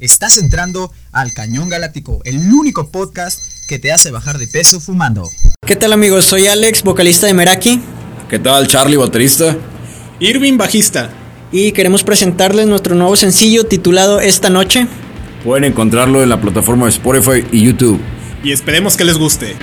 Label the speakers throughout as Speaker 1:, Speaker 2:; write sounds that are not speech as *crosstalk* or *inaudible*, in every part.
Speaker 1: Estás entrando al Cañón Galáctico, el único podcast que te hace bajar de peso fumando.
Speaker 2: ¿Qué tal amigos? Soy Alex, vocalista de Meraki.
Speaker 3: ¿Qué tal Charlie, baterista?
Speaker 4: Irving, bajista.
Speaker 2: Y queremos presentarles nuestro nuevo sencillo titulado Esta Noche.
Speaker 3: Pueden encontrarlo en la plataforma de Spotify y YouTube.
Speaker 4: Y esperemos que les guste.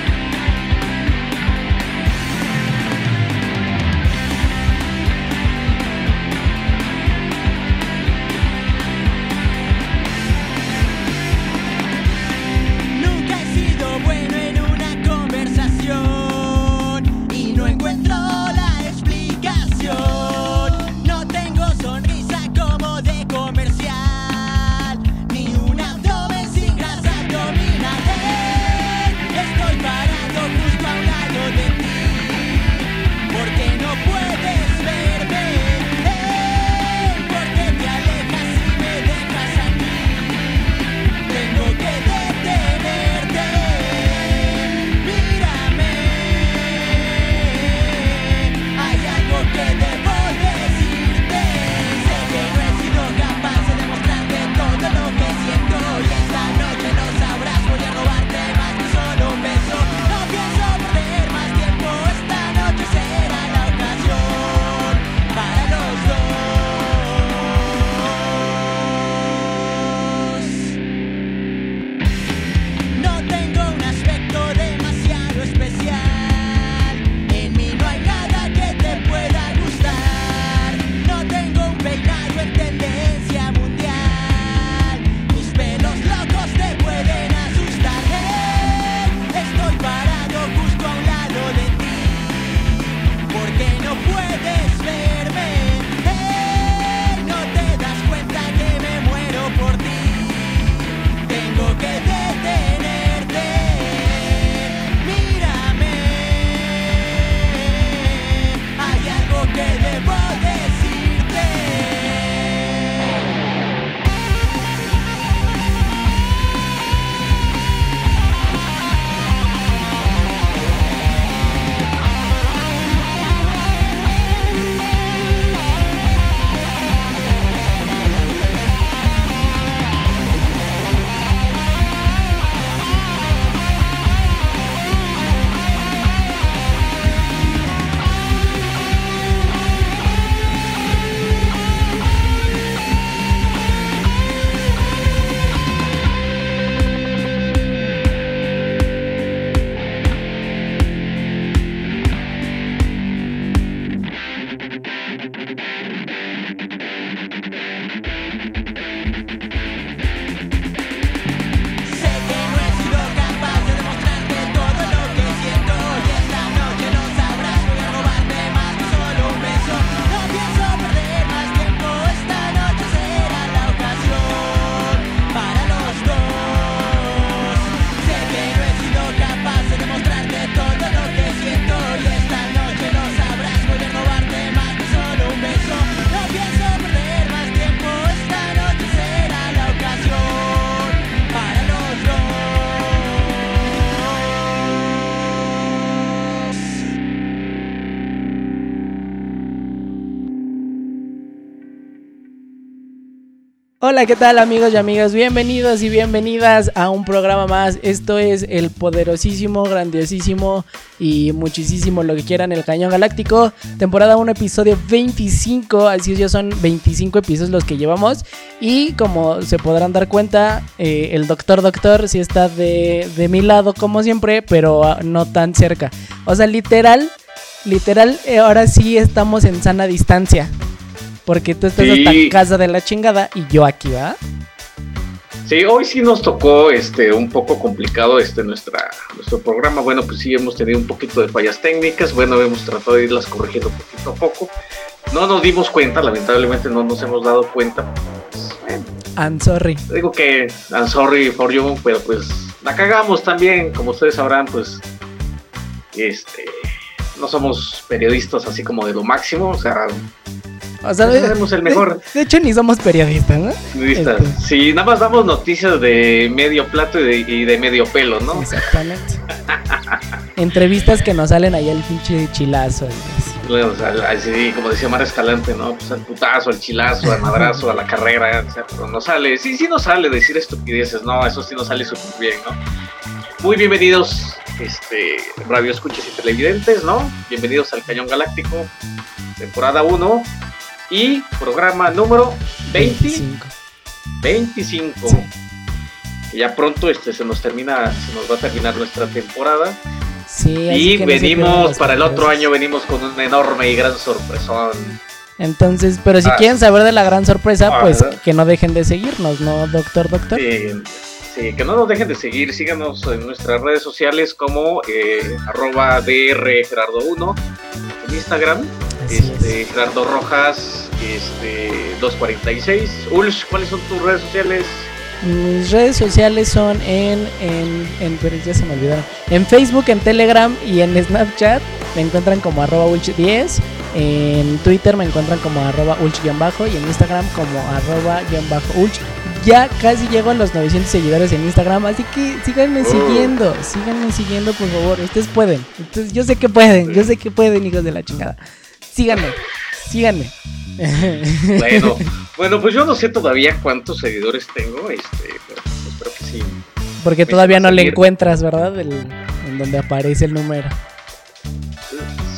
Speaker 5: ¿Qué tal amigos y amigas? Bienvenidos y bienvenidas a un programa más. Esto es el poderosísimo, grandiosísimo y muchísimo lo que quieran, el Cañón Galáctico. Temporada 1, episodio 25. Así es, ya son 25 episodios los que llevamos. Y como se podrán dar cuenta, eh, el doctor doctor sí está de, de mi lado como siempre, pero ah, no tan cerca. O sea, literal, literal, eh, ahora sí estamos en sana distancia. Porque tú estás
Speaker 6: Sí.
Speaker 5: hasta casa de la chingada y yo aquí, ¿va?
Speaker 6: Sí, hoy sí nos tocó este un poco complicado este nuestra nuestro programa. Bueno, pues sí hemos tenido un poquito de fallas técnicas. Bueno, hemos tratado de irlas corrigiendo poquito a poco. No nos dimos cuenta, lamentablemente no nos hemos dado cuenta. Pues,
Speaker 5: I'm sorry.
Speaker 6: digo que I'm sorry for you, pero pues la cagamos también, como ustedes sabrán, pues este no somos periodistas así como de lo máximo, o sea,
Speaker 5: O sea,
Speaker 6: Pues hacemos el mejor.
Speaker 5: De, de hecho, ni somos periodistas, ¿no?
Speaker 6: periodistas.
Speaker 5: Este.
Speaker 6: Sí, nada más damos noticias de medio plato y de, y de medio pelo, ¿no?
Speaker 5: Exactamente. Entrevistas que nos salen ahí el pinche chilazo. así.
Speaker 6: O sea, al- así, como decía Mar Escalante, ¿no? Pues al putazo, al chilazo, al madrazo, a la carrera, o sea, pero no sale, sí, sí no sale decir estupideces, no, eso sí no sale súper bien, ¿no? Muy bienvenidos, este, radio escuchas y televidentes, ¿no? Bienvenidos al Cañón Galáctico, temporada 1 y programa número 20,
Speaker 5: 25.
Speaker 6: 25.
Speaker 5: Sí.
Speaker 6: Y Ya pronto este, se nos termina, se nos va a terminar nuestra temporada.
Speaker 5: Sí,
Speaker 6: Y venimos, para el otro año venimos con un enorme y gran sorpresón.
Speaker 5: Entonces, pero si
Speaker 6: Ah.
Speaker 5: quieren saber de la gran sorpresa,
Speaker 6: Ah,
Speaker 5: pues
Speaker 6: ¿verdad?
Speaker 5: que no dejen de seguirnos, ¿no, doctor, doctor?
Speaker 6: Sí, sí, que no nos dejen de seguir, síganos en nuestras redes sociales como eh, arroba DR Gerardo 1 en Instagram, este, Gerardo Rojas este, 246. Ulsh, ¿cuáles son tus redes sociales?
Speaker 5: Mis redes sociales son en, en, en pero ya se me olvidaron. En Facebook, en Telegram y en Snapchat me encuentran como arroba ulch10. En Twitter me encuentran como arroba ulch-bajo y en Instagram como arroba guion bajo ulch. Ya casi llego a los 900 seguidores en Instagram, así que síganme
Speaker 6: Oh.
Speaker 5: siguiendo, síganme siguiendo por favor, ustedes pueden. Entonces, yo sé que pueden, yo sé que pueden, hijos de la chingada. Síganme, síganme.
Speaker 6: Bueno, *laughs* bueno, pues yo no sé todavía cuántos seguidores tengo, este, pero espero que sí.
Speaker 5: Porque todavía no le encuentras, ¿verdad? El- en donde aparece el número.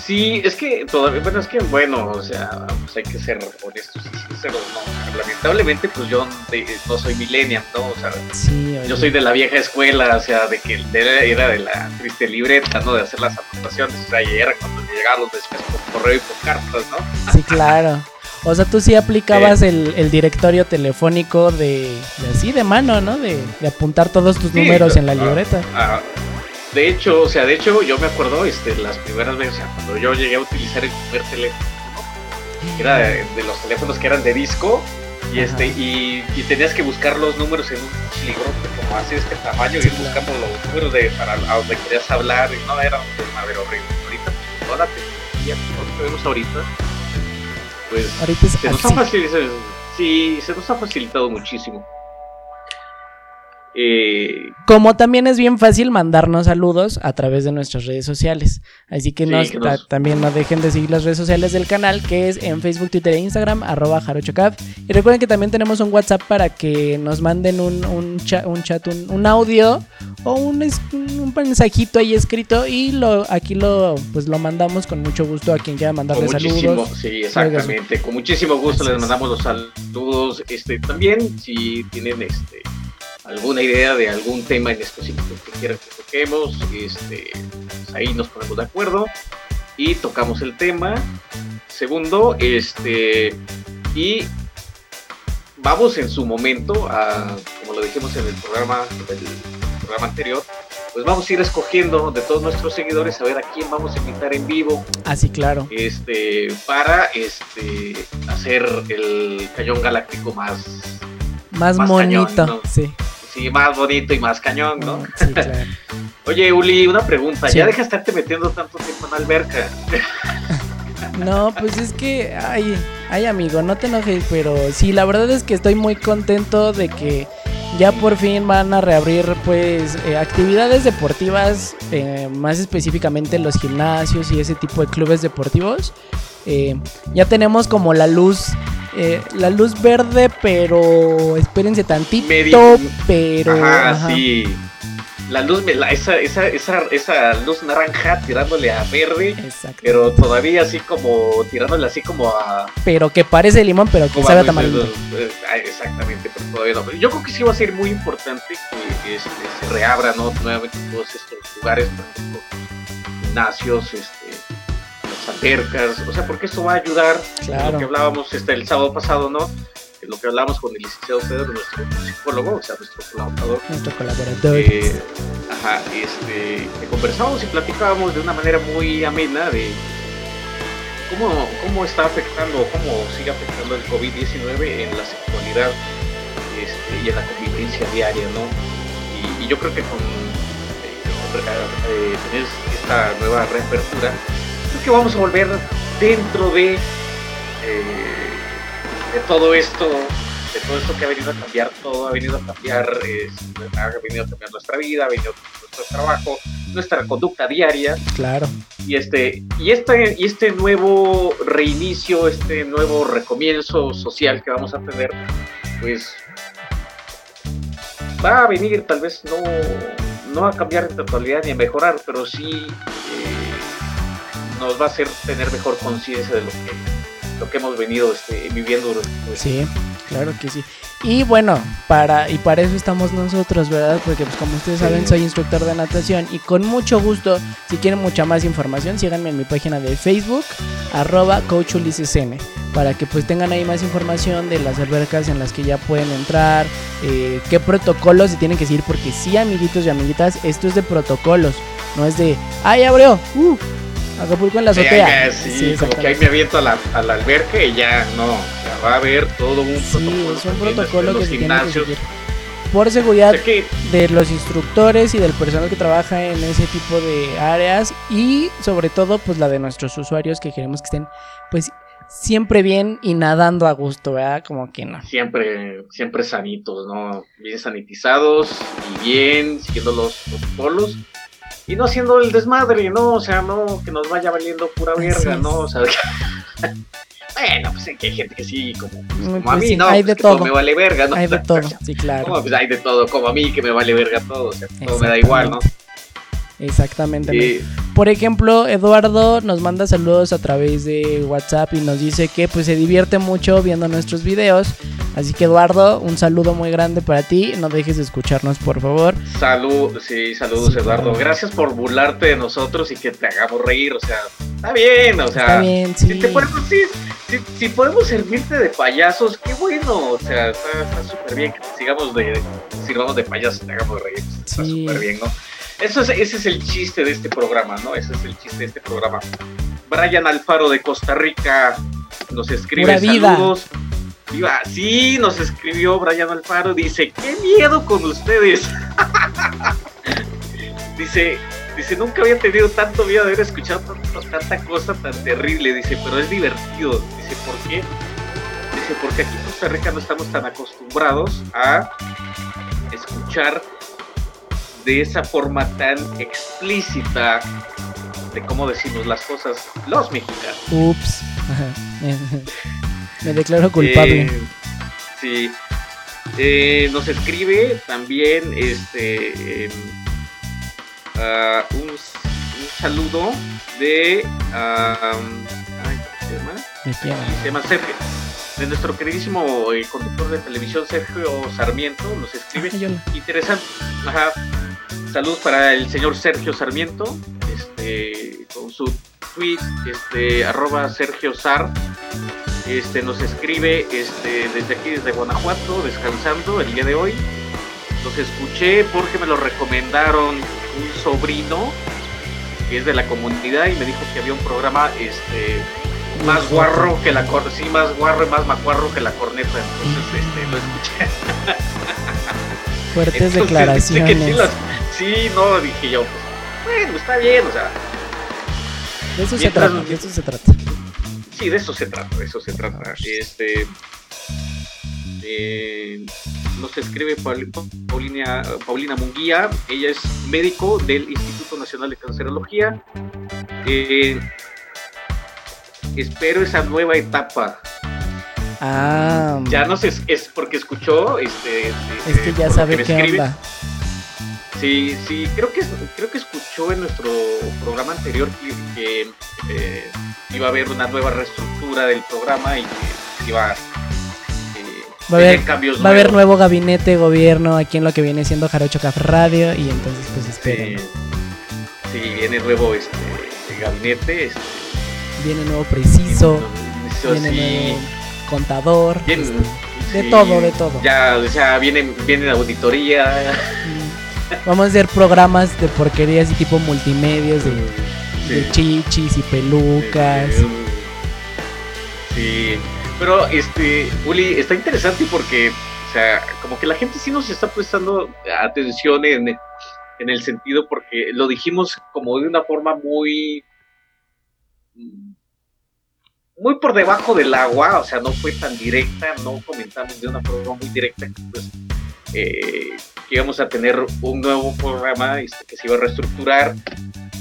Speaker 6: Sí, es que todavía, bueno, es que bueno, o sea, pues hay que ser honestos y sinceros, ¿no? Lamentablemente, pues yo de- no soy millennial, ¿no? O sea,
Speaker 5: Sí,
Speaker 6: yo soy de la vieja escuela, o sea, de que era de la triste libreta, ¿no? De hacer las anotaciones, o sea, y era cuando llegaban los mensajes por correo y por cartas, ¿no?
Speaker 5: Sí, claro. O sea, tú sí aplicabas el, el directorio telefónico de, de así, de mano, ¿no? De, de apuntar todos tus
Speaker 6: Sí,
Speaker 5: números en la
Speaker 6: ah,
Speaker 5: libreta.
Speaker 6: Ah, de hecho, o sea, de hecho, yo me acuerdo, este, las primeras veces, o sea, cuando yo llegué a utilizar el primer teléfono, ¿no? era de, de los teléfonos que eran de disco, y este, y, y tenías que buscar los números en un librote como así de este tamaño, ir buscando los números de para a donde querías hablar, y no, era un desmadre horrible. Ahorita, toda la tecnología que tenemos ahorita, pues
Speaker 5: Ahorita
Speaker 6: se nos, ha facilitado, sí, se nos ha facilitado muchísimo. Eh,
Speaker 5: Como también es bien fácil mandarnos saludos a través de nuestras redes sociales. Así que,
Speaker 6: Sí,
Speaker 5: nos-
Speaker 6: que nos-
Speaker 5: ta- también no dejen de seguir las redes sociales del canal, que es en Facebook, Twitter e Instagram, arroba jarochocap. Y recuerden que también tenemos un WhatsApp para que nos manden un, un, cha- un chat, un, un audio o un, un mensajito ahí escrito y lo aquí lo pues lo mandamos con mucho gusto a quien quiera
Speaker 6: Con
Speaker 5: mandarle
Speaker 6: muchísimo,
Speaker 5: saludos.
Speaker 6: sí, exactamente. Con muchísimo gusto
Speaker 5: Así
Speaker 6: les
Speaker 5: es.
Speaker 6: mandamos los saludos. Este, también, si tienen este alguna idea de algún tema en específico que quieran que toquemos, este, pues ahí nos ponemos de acuerdo y tocamos el tema. Segundo, este, y vamos en su momento a, como lo dijimos en el programa, el programa anterior, pues vamos a ir escogiendo de todos nuestros seguidores a ver a quién vamos a invitar en vivo
Speaker 5: Así claro.
Speaker 6: este para este hacer el cañón galáctico más
Speaker 5: Más,
Speaker 6: más
Speaker 5: monito.
Speaker 6: cañón, ¿no?
Speaker 5: Sí,
Speaker 6: sí más bonito y más cañón no
Speaker 5: sí, claro. *laughs*
Speaker 6: oye Uli una pregunta
Speaker 5: Sí.
Speaker 6: ya deja de estarte metiendo tanto tiempo en la alberca *laughs*
Speaker 5: No, pues es que, ay, ay amigo, no te enojes, pero sí, la verdad es que estoy muy contento de que ya por fin van a reabrir pues eh, actividades deportivas, eh, más específicamente los gimnasios y ese tipo de clubes deportivos. Eh, ya tenemos como la luz, eh, la luz verde, pero espérense tantito,
Speaker 6: Medio-
Speaker 5: pero...
Speaker 6: ajá,
Speaker 5: ajá.
Speaker 6: sí la luz me- la- esa, esa esa esa luz naranja tirándole a verde
Speaker 5: Exacto.
Speaker 6: pero todavía así como tirándole así como a
Speaker 5: Pero que parece limón, pero que sabe
Speaker 6: a-
Speaker 5: tamarindo.
Speaker 6: eh, exactamente pero todavía no yo creo que sí va a ser muy importante que este, se reabran ¿no? nuevamente todos estos lugares por ejemplo gimnasios este albercas o sea porque eso va a ayudar
Speaker 5: Claro.
Speaker 6: lo que hablábamos este, el sábado pasado no lo que hablábamos con el licenciado Pedro nuestro psicólogo o sea nuestro colaborador
Speaker 5: Nuestro colaborador.
Speaker 6: eh, ajá, este, que conversábamos y platicábamos de una manera muy amena de cómo, cómo está afectando, cómo sigue afectando el COVID-19 en la sexualidad este, y en la convivencia diaria, ¿no? Y, y yo creo que con eh, con, eh, tener esta nueva reapertura, que vamos a volver dentro de, eh, de todo esto de todo esto que ha venido a cambiar todo, ha venido a cambiar, eh, ha venido a cambiar nuestra vida, ha venido a cambiar nuestro trabajo, nuestra conducta diaria
Speaker 5: Claro.
Speaker 6: y este y este y este nuevo reinicio, este nuevo recomienzo social que vamos a tener, pues va a venir, tal vez no no a cambiar en totalidad ni a mejorar, pero sí eh, nos va a hacer tener mejor conciencia de lo que lo que hemos venido este, viviendo. pues,
Speaker 5: Sí, claro que sí. Y bueno, para y para eso estamos nosotros, ¿verdad? Porque pues como ustedes saben, soy instructor de natación y con mucho gusto, si quieren mucha más información, síganme en mi página de Facebook, arroba coachulisesn, para que pues tengan ahí más información de las albercas en las que ya pueden entrar, eh, qué protocolos se tienen que seguir, porque sí, amiguitos y amiguitas, esto es de protocolos, no es de, ¡ay, abrió! ¡Uh! Acapulco en la
Speaker 6: Sí,
Speaker 5: azotea.
Speaker 6: acá, sí, como que ahí me aviento a la, a la alberca y ya no, sea, va a haber todo un
Speaker 5: Sí,
Speaker 6: protocolo.
Speaker 5: es un protocolo que se tiene que
Speaker 6: gimnasios.
Speaker 5: seguir. Por seguridad
Speaker 6: que
Speaker 5: de los instructores y del personal que trabaja en ese tipo de áreas y sobre todo pues la de nuestros usuarios que queremos que estén pues siempre bien y nadando a gusto, ¿verdad? Como que no.
Speaker 6: siempre, siempre sanitos, ¿no? Bien sanitizados y bien, siguiendo los protocolos. Y no haciendo el desmadre, ¿no? O sea, no que nos vaya valiendo pura verga. ¿no? O sea, *laughs* bueno, pues es que hay gente que sí, como, como
Speaker 5: Pues
Speaker 6: a mí,
Speaker 5: sí,
Speaker 6: ¿no?
Speaker 5: hay
Speaker 6: Pues
Speaker 5: de
Speaker 6: que todo
Speaker 5: todo.
Speaker 6: me vale verga, ¿no?
Speaker 5: Hay de todo, sí,
Speaker 6: Como,
Speaker 5: claro.
Speaker 6: pues hay de todo, como a mí que me vale verga todo, o sea, todo me da igual, ¿no?
Speaker 5: Exactamente.
Speaker 6: Y,
Speaker 5: Por ejemplo, Eduardo nos manda saludos a través de WhatsApp y nos dice que pues se divierte mucho viendo nuestros videos. Así que Eduardo, un saludo muy grande para ti. No dejes de escucharnos, por favor.
Speaker 6: Salud, sí, saludos
Speaker 5: Sí,
Speaker 6: Eduardo.
Speaker 5: claro.
Speaker 6: Gracias por burlarte de nosotros y que te hagamos reír, o sea, está bien, o sea,
Speaker 5: Está bien, sí.
Speaker 6: si, te podemos, sí, si, si podemos servirte de payasos, qué bueno, o sea, está está súper bien que te sigamos de, te sirvamos de payasos y te hagamos reír, está
Speaker 5: Sí.
Speaker 6: súper bien, ¿no? Eso es, ese es el chiste de este programa, ¿no? Ese es el chiste de este programa. Brian Alfaro de Costa Rica nos escribe saludos. Viva, sí, nos escribió Brian Alfaro, dice, qué miedo con ustedes. *laughs* dice, dice, nunca había tenido tanto miedo de haber escuchado tanta cosa tan terrible, dice, pero es divertido. Dice, ¿por qué? Dice, porque aquí en Costa Rica no estamos tan acostumbrados a escuchar de esa forma tan explícita de cómo decimos las cosas los mexicanos.
Speaker 5: Ups. *laughs* Me declaro culpable.
Speaker 6: Eh, sí. Eh, nos escribe también este ah, un, un saludo de ¿cómo se llama? Se llama Sergio de nuestro queridísimo eh, conductor de televisión Sergio Sarmiento nos escribe interesante ajá saludos para el señor Sergio Sarmiento este con su tweet este arroba Sergio Sar este nos escribe este desde aquí desde Guanajuato descansando el día de hoy. Los escuché porque me lo recomendaron un sobrino que es de la comunidad y me dijo que había un programa este más guarro que la cor sí más guarro y más macuarro que la corneta. Entonces este lo escuché *laughs*
Speaker 5: Fuertes
Speaker 6: Entonces,
Speaker 5: declaraciones.
Speaker 6: sí, las- sí, no dije yo pues, bueno está bien o sea
Speaker 5: De eso se trata, de eso se trata.
Speaker 6: Sí, de eso se trata, de eso se trata. Este. eh, nos escribe Paul- Paulina, Paulina Munguía, ella es médico del Instituto Nacional de Cancerología. Eh, espero esa nueva etapa.
Speaker 5: Ah,
Speaker 6: Ya no sé, es, porque escuchó, este,
Speaker 5: es que ya sabe
Speaker 6: me
Speaker 5: qué
Speaker 6: escribe.
Speaker 5: onda.
Speaker 6: Sí, sí, creo que creo que escuchó en nuestro programa anterior que, que, eh, iba a haber una nueva reestructura del programa y que iba a, eh,
Speaker 5: Va a haber-
Speaker 6: cambios
Speaker 5: Va a haber nuevo gabinete gobierno aquí en lo que viene siendo Jarocho Café Radio y entonces pues esperen.
Speaker 6: sí, viene nuevo este gabinete, este,
Speaker 5: Viene nuevo preciso, viene
Speaker 6: sí,
Speaker 5: nuevo contador,
Speaker 6: bien,
Speaker 5: este, de
Speaker 6: sí,
Speaker 5: todo, de todo.
Speaker 6: Ya, o sea, viene, viene la auditoría.
Speaker 5: Mm. Vamos a hacer programas de porquerías y tipo multimedios de, de chichis y pelucas.
Speaker 6: Sí, pero este, Uli, está interesante porque, o sea, como que la gente sí nos está prestando atención en, en el sentido porque lo dijimos como de una forma muy muy por debajo del agua, o sea, no fue tan directa, no comentamos de una forma muy directa, pues eh, que íbamos a tener un nuevo programa este, que se iba a reestructurar.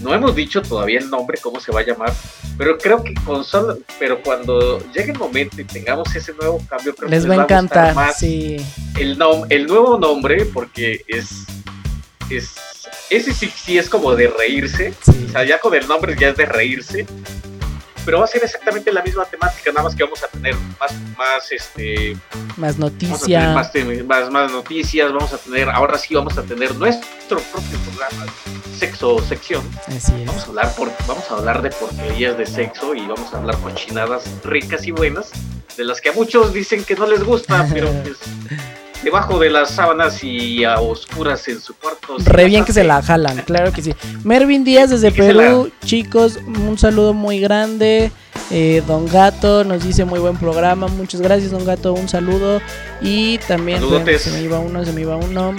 Speaker 6: No hemos dicho todavía el nombre, cómo se va a llamar, pero creo que con solo, pero cuando llegue el momento y tengamos ese nuevo cambio, creo
Speaker 5: Les
Speaker 6: que
Speaker 5: va a encantar,
Speaker 6: más
Speaker 5: sí.
Speaker 6: el, nom- el nuevo nombre, porque es, es ese sí, sí es como de reírse,
Speaker 5: Sí.
Speaker 6: o sea, ya con el nombre ya es de reírse, pero va a ser exactamente la misma temática, nada más que vamos a tener más, más este,
Speaker 5: Más
Speaker 6: vamos a tener
Speaker 5: noticia.
Speaker 6: más, más, más noticias, vamos a tener, ahora sí vamos a tener nuestro propio programa, sexo sección,
Speaker 5: Así es.
Speaker 6: vamos a hablar por, vamos a hablar de porquerías de sexo y vamos a hablar cochinadas ricas y buenas, de las que a muchos dicen que no les gusta, pero *laughs* pues debajo de las sábanas y a oscuras en su cuarto.
Speaker 5: Re bien que se la jalan, claro que sí. Mervin Díaz desde Perú, chicos, un saludo muy grande. Eh, Don Gato nos dice muy buen programa, muchas gracias Don Gato, un saludo. Y también se me iba uno, se me iba uno.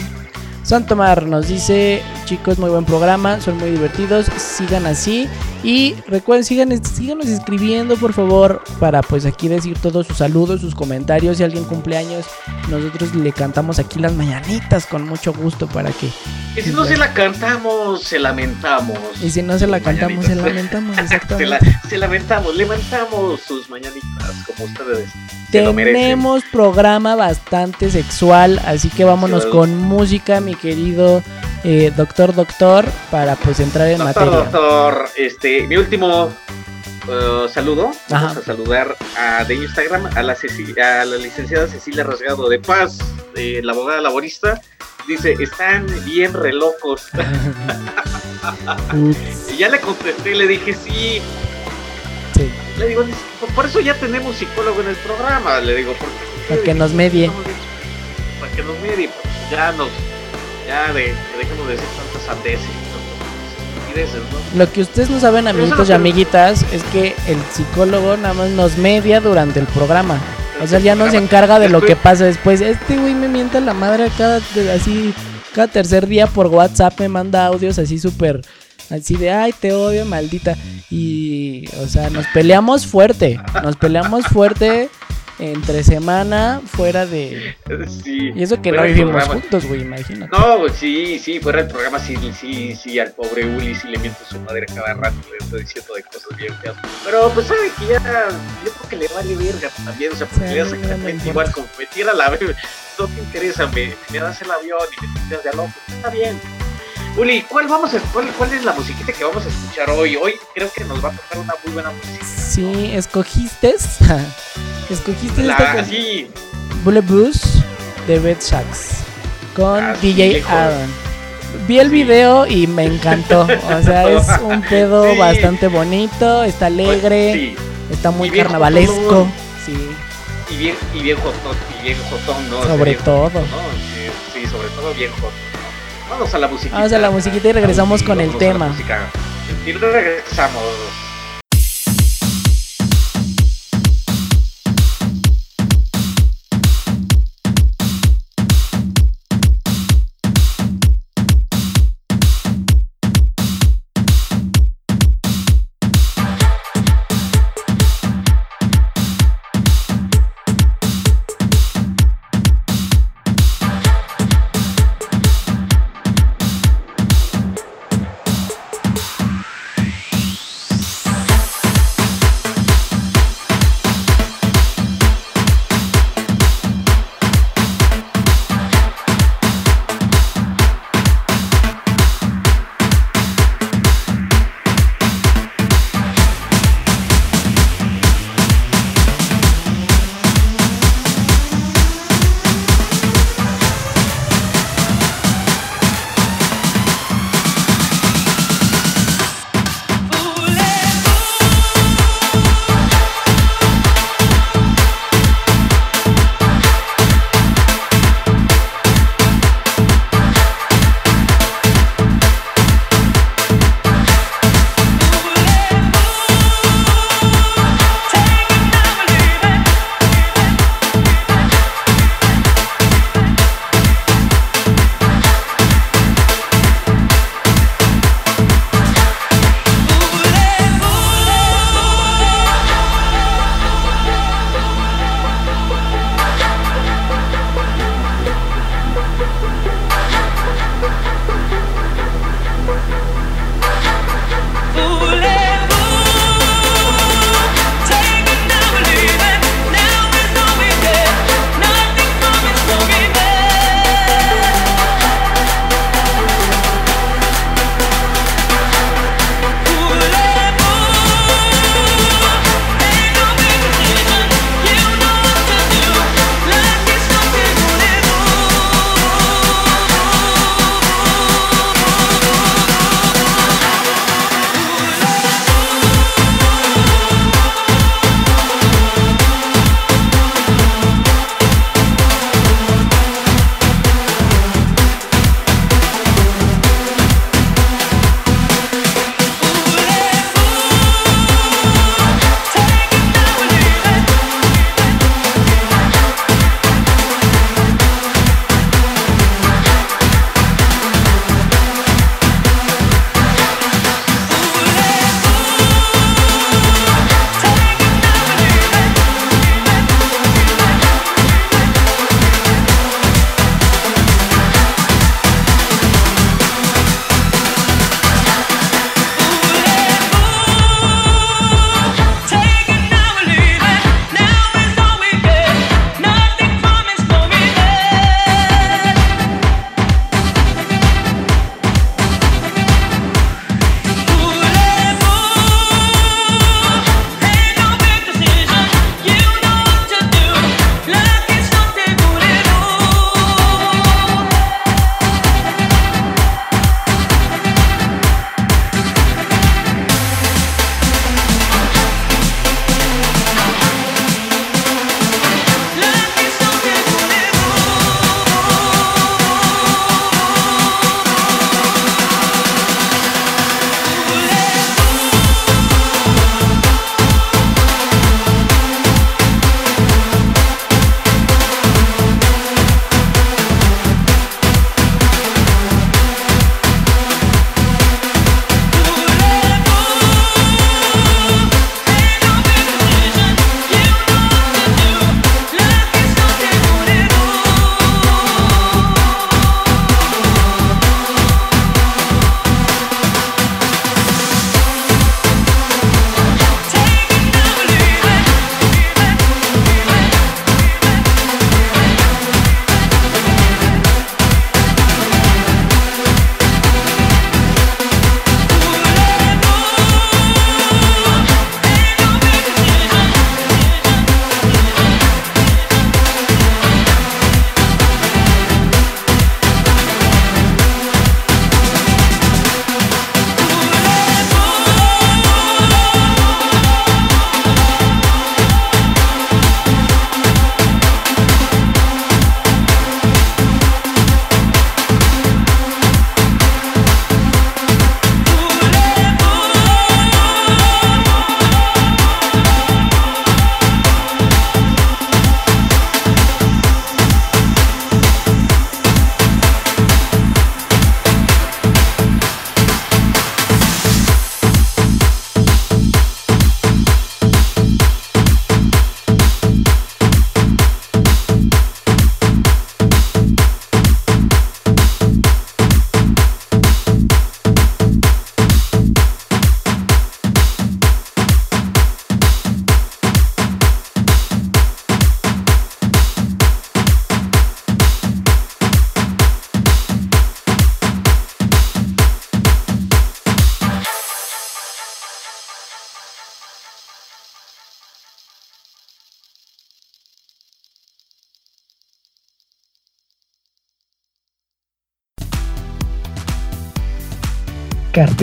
Speaker 5: Santomar nos dice, chicos, muy buen programa, son muy divertidos, sigan así. Y recuerden, sigan, síganos escribiendo, por favor, para pues aquí decir todos sus saludos, sus comentarios. Si alguien cumpleaños, nosotros le cantamos aquí las mañanitas con mucho gusto para que
Speaker 6: Y si no se la cantamos, se lamentamos.
Speaker 5: Y si no se la cantamos, se lamentamos, *laughs*
Speaker 6: se,
Speaker 5: exactamente.
Speaker 6: la, se lamentamos, levantamos sus mañanitas, como ustedes.
Speaker 5: Tenemos programa bastante sexual, así que vámonos con música, mi querido eh, doctor doctor, para pues entrar en
Speaker 6: Doctor,
Speaker 5: materia.
Speaker 6: doctor, este, mi último eh, saludo, vamos
Speaker 5: Ajá.
Speaker 6: a saludar a, de Instagram a la, Ceci- a la licenciada Cecilia Rasgado de Paz, eh, la abogada laborista, dice, están bien re locos.
Speaker 5: Ups, *laughs* *laughs*
Speaker 6: y ya le contesté, le dije, sí, le digo, por, eso ya tenemos psicólogo en el programa, le digo, porque...
Speaker 5: Para que nos medie.
Speaker 6: Para que nos medie, pues, ya nos, ya de, dejemos de decir tantas sandeces, ¿no?
Speaker 5: Lo que ustedes no saben, amiguitos y amiguitas, es que el psicólogo nada más nos media durante el programa. O sea, ya nos encarga de lo que pasa después. Este güey me mienta la madre cada así cada tercer día por WhatsApp me manda audios así súper así de ay te odio maldita y o sea nos peleamos fuerte nos peleamos fuerte entre semana fuera de
Speaker 6: Sí.
Speaker 5: y eso que no vivimos juntos güey imagínate
Speaker 6: No, pues sí, sí, fuera del programa, sí, sí, sí, al pobre Uli sí le miento su madre cada rato, le estoy diciendo de cosas bien feas. Pero pues sabe que ya, yo creo que le vale verga también, o sea, porque
Speaker 5: Sí,
Speaker 6: le
Speaker 5: a
Speaker 6: das
Speaker 5: importa.
Speaker 6: igual, como me tira la vez, no te interesa, me, me das el avión y me tiras de a loco, está bien. Uli, ¿cuál, vamos a, cuál, ¿cuál es la musiquita que vamos a escuchar hoy? Hoy creo que nos va a tocar una muy buena música.
Speaker 5: sí escogiste *laughs* escogiste
Speaker 6: La,
Speaker 5: esta
Speaker 6: sí,
Speaker 5: Blues de Red Sox con
Speaker 6: Ah, sí,
Speaker 5: DJ. Aaron. Vi el video y me encantó. O sea, *laughs* es un pedo
Speaker 6: Sí.
Speaker 5: bastante bonito, está alegre,
Speaker 6: sí,
Speaker 5: está muy carnavalesco.
Speaker 6: jotón.
Speaker 5: Sí,
Speaker 6: y bien, y bien jotón, y bien jotón, ¿no? O sea,
Speaker 5: sobre todo.
Speaker 6: ¿no? Sí, sobre todo bien hot. Vamos a la musiquita.
Speaker 5: Vamos a la musiquita y regresamos con el tema.
Speaker 6: Y regresamos.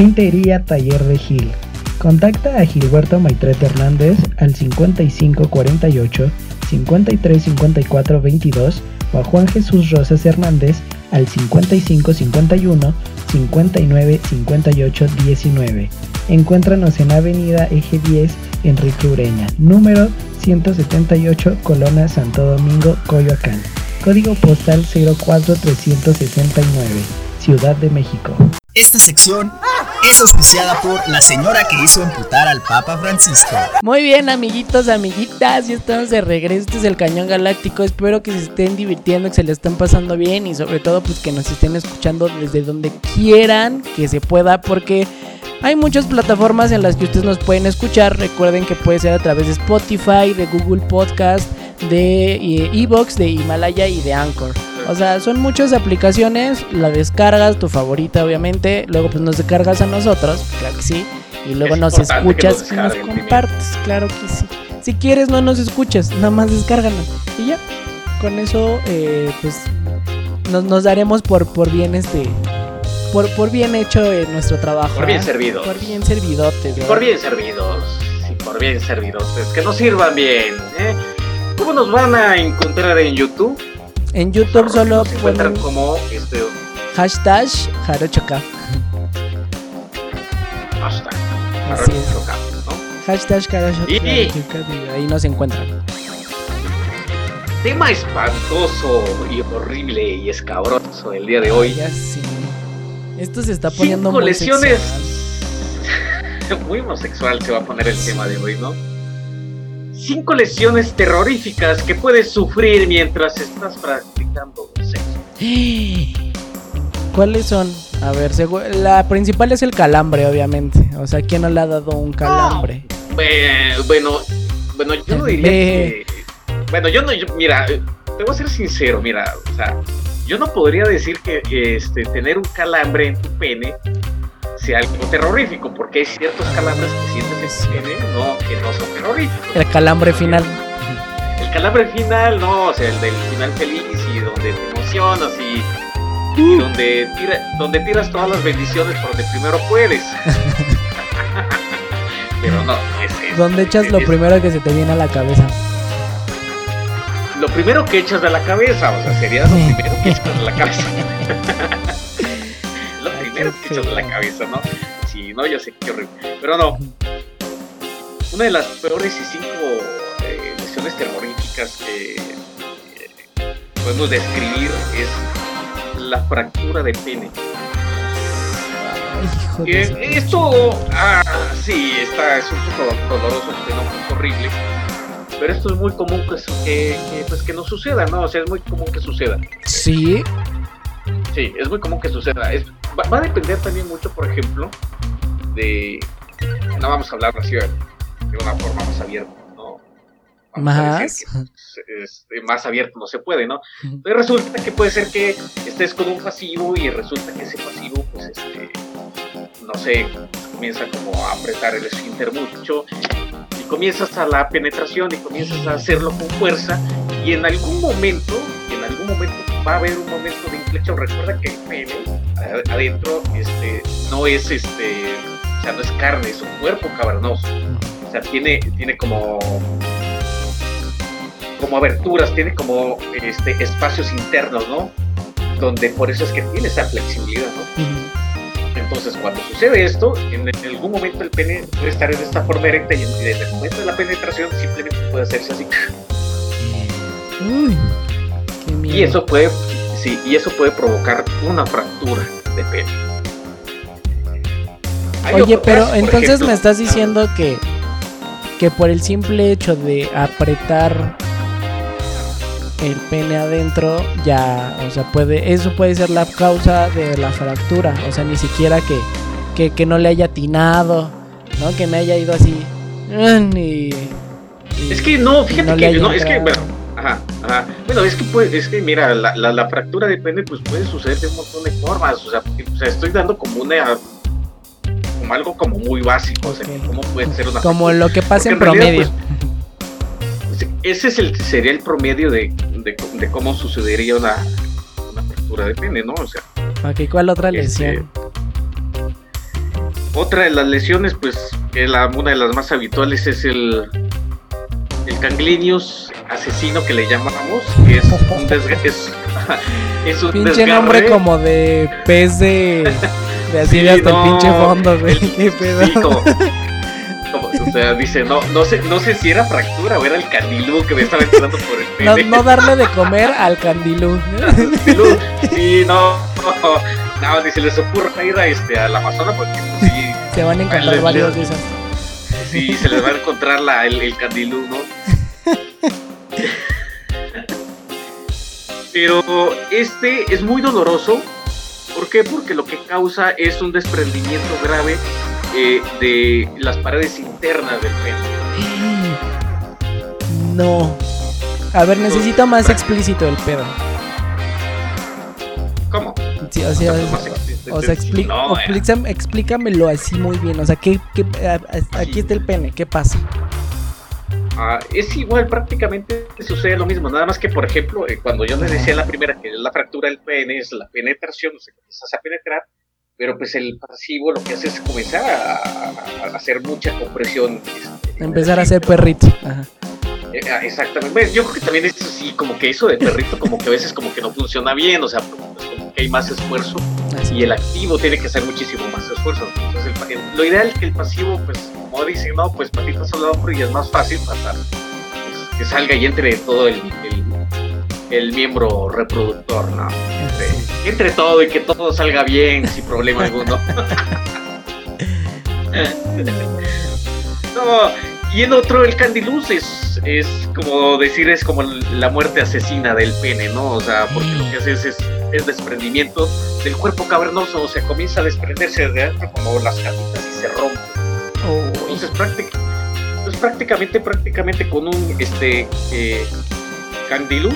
Speaker 7: Carpintería Taller de Gil. Contacta a Gilberto Maitret Hernández al 5548 5354 22 o a Juan Jesús Rosas Hernández al 5551 59 58 19. Encuéntranos en Avenida Eje 10, Enrique Ureña, número 178, Colona Santo Domingo, Coyoacán. Código postal 04369, Ciudad de México.
Speaker 1: Esta sección es auspiciada por la señora que hizo amputar al Papa Francisco.
Speaker 5: Muy bien, amiguitos, amiguitas, ya estamos de regreso. Este es el Cañón Galáctico. Espero que se estén divirtiendo, que se le estén pasando bien y sobre todo pues que nos estén escuchando desde donde quieran que se pueda porque hay muchas plataformas en las que ustedes nos pueden escuchar. Recuerden que puede ser a través de Spotify, de Google Podcast, de eh, Evox, de Himalaya y de Anchor. O sea, son muchas aplicaciones, la descargas, tu favorita obviamente, luego pues nos descargas a nosotros, claro que sí, y luego
Speaker 6: Es
Speaker 5: nos escuchas
Speaker 6: nos
Speaker 5: y nos compartes, claro que sí. Si quieres no nos escuchas, nada más descárganos y ya. Con eso eh, pues nos, nos daremos por, por bien este por, por bien hecho en nuestro trabajo.
Speaker 6: Por bien
Speaker 5: ¿ah?
Speaker 6: servidos.
Speaker 5: Por bien servidotes.
Speaker 6: Por bien servidos. Sí, por bien servidos. Que nos sirvan bien. ¿eh? ¿Cómo nos van a encontrar en YouTube?
Speaker 5: En YouTube solo
Speaker 6: Nos encuentran
Speaker 5: ponen
Speaker 6: como este
Speaker 5: hashtag Jarochoca.
Speaker 6: hashtag. Arroba ¿no?
Speaker 5: Hashtag Jarochoca.
Speaker 6: Y-
Speaker 5: y ahí nos encuentran.
Speaker 6: Tema espantoso y horrible y escabroso el día de hoy.
Speaker 5: Ya sí. Esto se está poniendo
Speaker 6: Cinco
Speaker 5: muy
Speaker 6: lesiones.
Speaker 5: sexual. *laughs*
Speaker 6: Muy homosexual se va a poner el tema de hoy, ¿no? Cinco lesiones terroríficas que puedes sufrir mientras estás practicando sexo. *gasps*
Speaker 5: ¿Cuáles son? A ver, la principal es el calambre, obviamente. O sea, ¿quién no le ha dado un calambre?
Speaker 6: Eh, bueno, bueno, yo no diría
Speaker 5: Ve.
Speaker 6: que. Bueno, yo no, yo- mira, eh, te voy a ser sincero, mira, o sea, yo no podría decir que este, tener un calambre en tu pene sea algo terrorífico, porque hay ciertos calambres que sientes en tu pene no, que no son terroríficos.
Speaker 5: El calambre final.
Speaker 6: El calambre final, no, o sea, el del final feliz y donde te emocionas y, y donde, tira, donde tiras todas las bendiciones por donde primero puedes. *laughs* Pero no, es, es-
Speaker 5: Donde echas lo
Speaker 6: es-
Speaker 5: primero que se te viene a la cabeza.
Speaker 6: lo primero que echas de la cabeza, o sea, sería lo primero que echas de la *laughs* cabeza. Echas de la cabeza, ¿no? Sí, no, yo sé qué horrible. Pero no. Una de las peores y cinco eh, lesiones terroríficas que eh, podemos describir es la fractura de pene.
Speaker 5: Su-
Speaker 6: esto, ah, sí, está, es un poco doloroso, porque no es horrible. Pero esto es muy común que, su- que, que, pues, que no suceda, ¿no? O sea, es muy común que suceda.
Speaker 5: Sí.
Speaker 6: Sí, es muy común que suceda. Es- va, va a depender también mucho, por ejemplo, de. No vamos a hablar así de una forma más abierta, ¿no? Vamos
Speaker 5: Más.
Speaker 6: pues, este, más abierto no se puede, ¿no? Pero resulta que puede ser que estés con un pasivo y resulta que ese pasivo, pues, este, no sé, comienza como a apretar el esfínter mucho y comienzas a la penetración y comienzas a hacerlo con fuerza y en algún momento, en algún momento va a haber un momento de inflexión. Recuerda que el pene adentro, este, no es este, o sea, no es carne, es un cuerpo cavernoso. O sea, tiene, tiene como como aberturas, tiene como este, espacios internos, ¿no? Donde por eso es que tiene esa flexibilidad, ¿no? Entonces, cuando sucede esto, en, en algún momento el pene puede estar en esta forma erecta y en- desde el momento de la penetración simplemente puede hacerse así.
Speaker 5: Uy, qué miedo.
Speaker 6: Y eso puede, sí, y eso puede provocar una fractura de pene. Hay
Speaker 5: Oye, pero entonces
Speaker 6: ejemplo,
Speaker 5: me estás
Speaker 6: ah,
Speaker 5: diciendo que que por el simple hecho de apretar el pene adentro ya, o sea, puede eso puede ser la causa de la fractura, o sea, ni siquiera que que, que no le haya atinado, ¿no? Que me haya ido así mm, y, y-
Speaker 6: Es que no, fíjate
Speaker 5: no
Speaker 6: que no, es que bueno, ajá, ajá. Bueno, es que puede, es que mira, la, la, la fractura de pene pues puede suceder de un montón de formas, o sea, porque, o sea, estoy dando como una como algo como muy básico, o sea, cómo puede ser una
Speaker 5: como
Speaker 6: fractura.
Speaker 5: lo que pasa en
Speaker 6: Porque en realidad,
Speaker 5: promedio.
Speaker 6: pues, ese es el sería el promedio de, de, de cómo sucedería una, una fractura de pene, ¿no? O sea,
Speaker 5: Ok, ¿cuál otra
Speaker 6: este,
Speaker 5: lesión?
Speaker 6: Otra de las lesiones, pues, que la, una de las más habituales es el, el ganglionius asesino que le llamamos, que es un desga- es, *laughs* es un
Speaker 5: Pinche
Speaker 6: desgarre.
Speaker 5: nombre como de pez de. De así
Speaker 6: Sí,
Speaker 5: de hasta
Speaker 6: no,
Speaker 5: el pinche fondo, güey.
Speaker 6: el-
Speaker 5: Qué pedo.
Speaker 6: Sí, como, como- o sea, dice, no, no sé, no sé si era fractura o era el candilú que me estaba entrando por el pene.
Speaker 5: no darle de comer al candilú.
Speaker 6: Sí, no, no, ni se les ocurra ir a este al Amazonas porque pues, sí,
Speaker 5: Se van a encontrar varios de esas.
Speaker 6: sí, se les va a encontrar la, el, el candilú, ¿no? Pero este es muy doloroso. ¿Por qué? Porque lo que causa es un desprendimiento grave eh, de las paredes internas del pene.
Speaker 5: No. A ver, necesito más explícito el pedo.
Speaker 6: ¿Cómo?
Speaker 5: Sí, o sea, o sea
Speaker 6: No,
Speaker 5: explícamelo así muy bien. O sea, ¿qué, aquí está el pene, ¿qué pasa?
Speaker 6: Ah, es igual, prácticamente sucede lo mismo, nada más que, por ejemplo, eh, cuando yo les decía la primera que es la fractura del pene, es la penetración, o sea, empiezas a penetrar, pero pues el pasivo lo que hace es comenzar a hacer mucha compresión. este,
Speaker 5: Empezar a hacer perrito. Ajá.
Speaker 6: Eh, ah, Exactamente, Bueno, yo creo que también eso sí, como que eso de perrito, como que a veces como que no funciona bien, o sea, pues, como que hay más esfuerzo
Speaker 5: Así.
Speaker 6: y el activo tiene que hacer muchísimo más esfuerzo. Entonces, el el- lo ideal es que el pasivo, pues, como dicen, no, pues patitas al hombro y es más fácil pasar, pues, que salga y entre todo el, el, miembro reproductor, ¿no? Que entre todo y que todo salga bien sin problema alguno. *laughs* *laughs* no, y el otro, el candiluz, es, es como decir, es como la muerte asesina del pene, ¿no? O sea, porque lo que hace es, es, es desprendimiento del cuerpo cavernoso, o sea, comienza a desprenderse de adentro como las catitas y se rompe. Entonces, pues, prácticamente, prácticamente con un este eh, candiluz,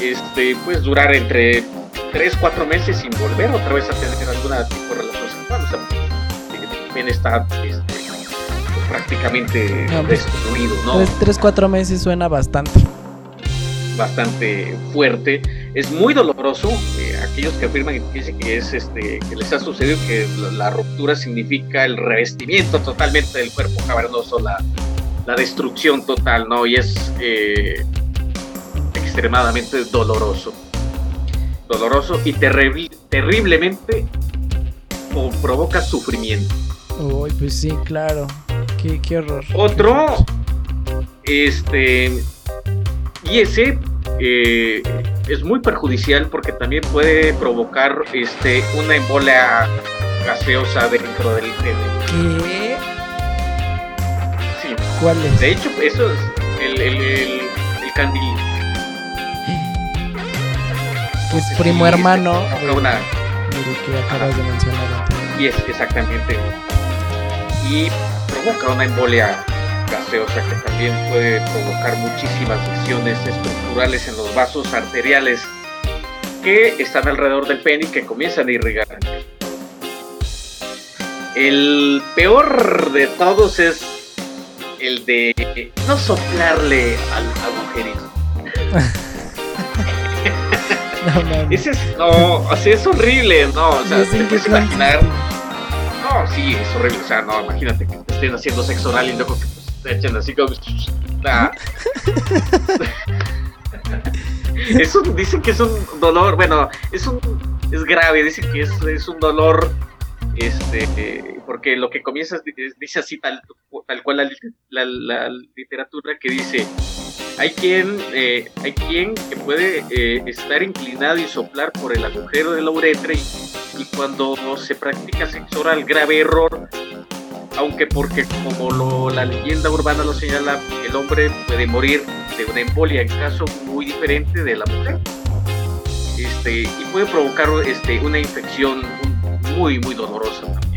Speaker 6: este, puedes durar entre 3, 4 meses sin volver otra vez a tener alguna tipo de relación sexual. O sea, pene está prácticamente
Speaker 5: No, pues,
Speaker 6: destruido, ¿no?
Speaker 5: Tres, tres, cuatro meses suena bastante.
Speaker 6: bastante fuerte. Es muy doloroso. eh, aquellos que afirman que dicen que es este que les ha sucedido que la, la ruptura significa el revestimiento totalmente del cuerpo cavernoso, la, la destrucción total, ¿no? Y es eh, extremadamente doloroso. Doloroso y terrible, terriblemente o provoca sufrimiento.
Speaker 5: Uy, pues sí, claro. Qué, qué horror.
Speaker 6: Otro, este, y ese eh, es muy perjudicial porque también puede provocar este, una embolia gaseosa dentro del pene.
Speaker 5: ¿Qué?
Speaker 6: Sí,
Speaker 5: ¿Cuál es?
Speaker 6: de hecho, eso es el, el, el, el candil.
Speaker 5: Que es primo
Speaker 6: este,
Speaker 5: hermano de,
Speaker 6: una,
Speaker 5: de que acabas de mencionar.
Speaker 6: y es exactamente. Y provoca una embolia gaseosa que también puede provocar muchísimas lesiones estructurales en los vasos arteriales que están alrededor del pene y que comienzan a irrigar. el peor de todos es el de no soplarle al agujerito. *laughs*
Speaker 5: No, no, no.
Speaker 6: Ese es, no, o sea, es horrible, no, o sea, te puedes imaginar. No, sí, es horrible. O sea, no, imagínate que te estén haciendo sexo oral y luego que pues, te echen así como. Ah. *laughs* es un, dicen que es un dolor, bueno, es un es grave, dicen que es, es un dolor este eh, porque lo que comienza es- es- dice así tal, tal cual la, la- literatura que dice hay quien eh, hay quien que puede eh, estar inclinado y soplar por el agujero de la uretra y, y cuando se practica sexo oral grave error aunque porque como lo- la leyenda urbana lo señala el hombre puede morir de una embolia en caso muy diferente de la mujer. Este y puede provocar este una infección muy muy dolorosa también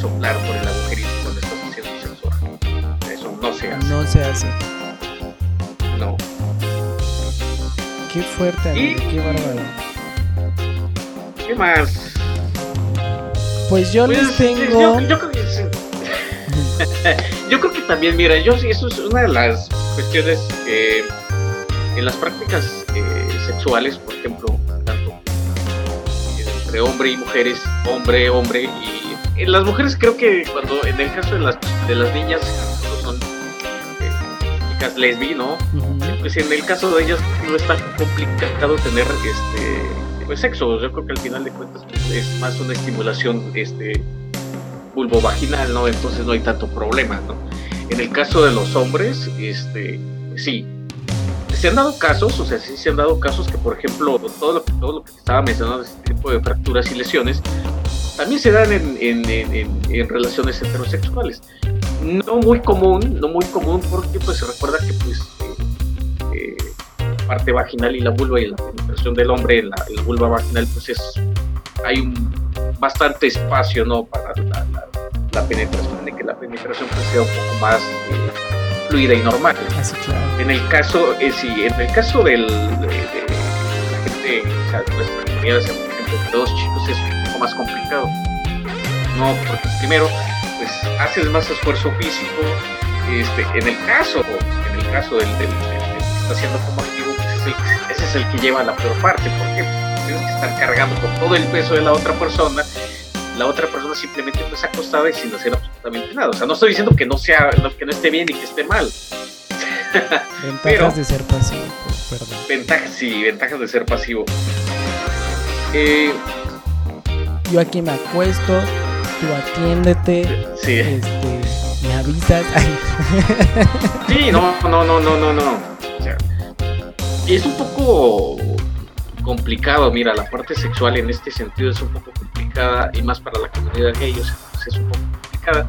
Speaker 6: soplar por el agujerito cuando estás haciendo oral eso no se hace
Speaker 5: No se hace.
Speaker 6: no
Speaker 5: Qué fuerte,
Speaker 6: Y-
Speaker 5: qué bárbaro.
Speaker 6: qué más
Speaker 5: Pues yo
Speaker 6: Pues,
Speaker 5: les tengo.
Speaker 6: yo, yo creo que. *laughs* Yo creo que también, mira, yo eso es una de las cuestiones que en las prácticas eh, sexuales, por ejemplo, tanto entre hombre y mujeres, hombre, hombre y las mujeres creo que cuando en el caso de las de las niñas son eh, chicas lesbi, ¿no? Pues en el caso de ellas no es tan complicado tener este pues sexo. Yo creo que al final de cuentas pues, es más una estimulación este vulvovaginal, ¿no? Entonces no hay tanto problema, ¿no? En el caso de los hombres, este sí. Se han dado casos, o sea, sí se han dado casos que, por ejemplo, todo lo todo lo que estaba mencionando, este tipo de fracturas y lesiones, también se dan en, en- en- en- relaciones heterosexuales. No muy común, no muy común, porque pues se recuerda que pues eh, la parte vaginal y la vulva y la penetración del hombre en la, la vulva vaginal, pues es hay un bastante espacio, ¿no? Para la, la- la penetración, de que la penetración pues, sea un poco más eh, fluida y normal.
Speaker 5: Claro.
Speaker 6: En el caso, eh, sí, en el caso del, de, de la gente, o sea, nuestra comunidad, por ejemplo, de dos chicos es poco más complicado. No, porque primero, pues haces más esfuerzo físico. Este, en el caso, en el caso del, del- del- del que está haciendo como activo, pues es el- ese es el que lleva la peor parte. porque Tienes que estar cargando con todo el peso de la otra persona. La otra persona simplemente pues acostada y sin hacer absolutamente nada. O sea, no estoy diciendo que no sea, que no esté bien y que esté mal.
Speaker 5: Ventajas
Speaker 6: Pero-
Speaker 5: de ser pasivo, perdón.
Speaker 6: Ventajas, sí, ventajas de ser pasivo. Eh,
Speaker 5: Yo aquí me acuesto, tú atiéndete,
Speaker 6: sí,
Speaker 5: este, me avisas. *laughs*
Speaker 6: Sí, no, no, no, no, no, no. O sea, es un poco complicado, mira, la parte sexual en este sentido es un poco complicada y más para la comunidad gay, o sea, pues es un poco complicada.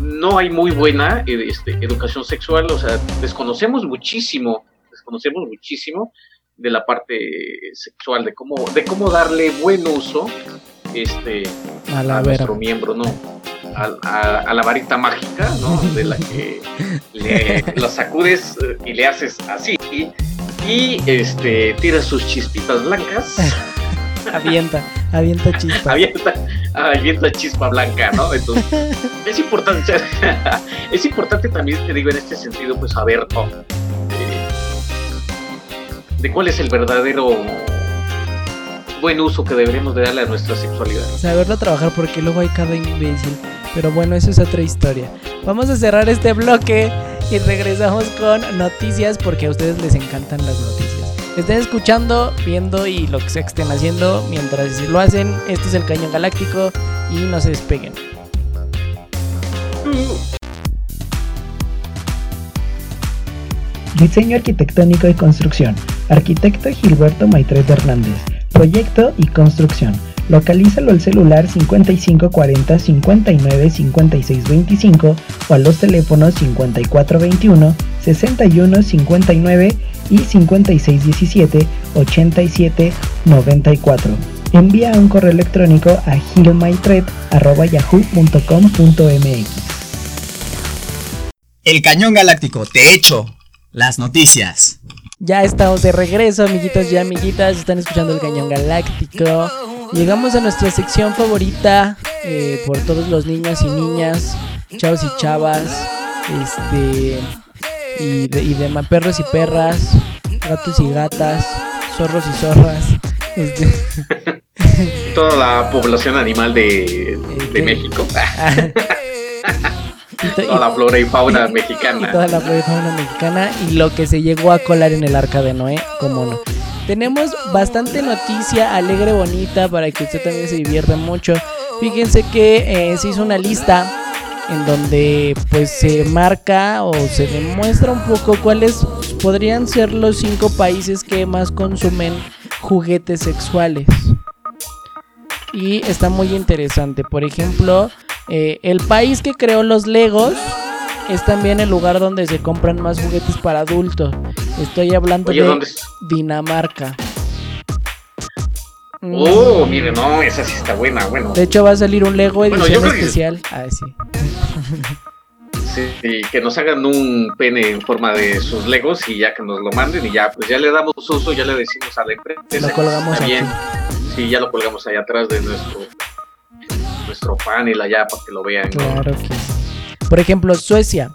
Speaker 6: No hay muy buena eh, este, educación sexual, o sea, desconocemos muchísimo, desconocemos muchísimo de la parte sexual, de cómo, de cómo darle buen uso este,
Speaker 5: a
Speaker 6: nuestro miembro, ¿no? A, a- a la varita mágica, ¿no? De la que *laughs* le, lo sacudes y le haces así y este tiras sus chispitas blancas, *laughs*
Speaker 5: Avienta, avienta chispas.
Speaker 6: avienta, avienta chispa blanca, ¿no? Entonces es importante, *laughs* es importante también te digo en este sentido, pues saber, ¿no? Eh, de cuál es el verdadero buen uso que deberemos de darle a nuestra sexualidad.
Speaker 5: Saberlo trabajar porque luego hay cada imbécil. Pero bueno, eso es otra historia. Vamos a cerrar este bloque y regresamos con noticias porque a ustedes les encantan las noticias. Estén escuchando, viendo y lo que que estén haciendo mientras lo hacen. Este es el Cañón Galáctico y no se despeguen.
Speaker 7: Diseño arquitectónico y construcción. Arquitecto Gilberto Maitres Hernández. Proyecto y construcción. Localízalo al celular 5540 59 56 25 o a los teléfonos 5421 61 59 y 56 17 87 94. Envía un correo electrónico a gilmaitret.yahoo.com.mx.
Speaker 1: El Cañón Galáctico, te echo las noticias.
Speaker 5: Ya estamos de regreso, amiguitos y amiguitas. Están escuchando el Cañón Galáctico. Llegamos a nuestra sección favorita eh, por todos los niños y niñas, chavos y chavas, este y de, y demás perros y perras, gatos y gatas, zorros y zorras. Este, *laughs*
Speaker 6: Toda la población animal de, de México, *laughs*
Speaker 5: y to- y-
Speaker 6: toda la flora y fauna *laughs*
Speaker 5: y
Speaker 6: mexicana.
Speaker 5: toda la flora y fauna mexicana y lo que se llegó a colar en el arca de Noé, como no. Tenemos bastante noticia alegre, bonita, para que usted también se divierta mucho. Fíjense que eh, se hizo una lista en donde pues se marca o se demuestra un poco cuáles podrían ser los cinco países que más consumen juguetes sexuales. Y está muy interesante. Por ejemplo, eh, el país que creó los Legos es también el lugar donde se compran más juguetes para adultos. Estoy hablando
Speaker 6: Oye,
Speaker 5: de
Speaker 6: ¿dónde?
Speaker 5: Dinamarca.
Speaker 6: Oh, mire, no, esa sí está buena, bueno.
Speaker 5: De hecho va a salir un Lego edición
Speaker 6: que-
Speaker 5: especial. Ah, sí.
Speaker 6: Sí, que nos hagan un pene en forma de sus legos y ya que nos lo manden y ya, pues ya le damos uso, ya le decimos a la empresa.
Speaker 5: Lo colgamos aquí.
Speaker 6: bien. Sí, ya lo colgamos allá atrás de nuestro nuestro panel allá para que lo vean. ¿no?
Speaker 5: Claro que sí. Por ejemplo, Suecia.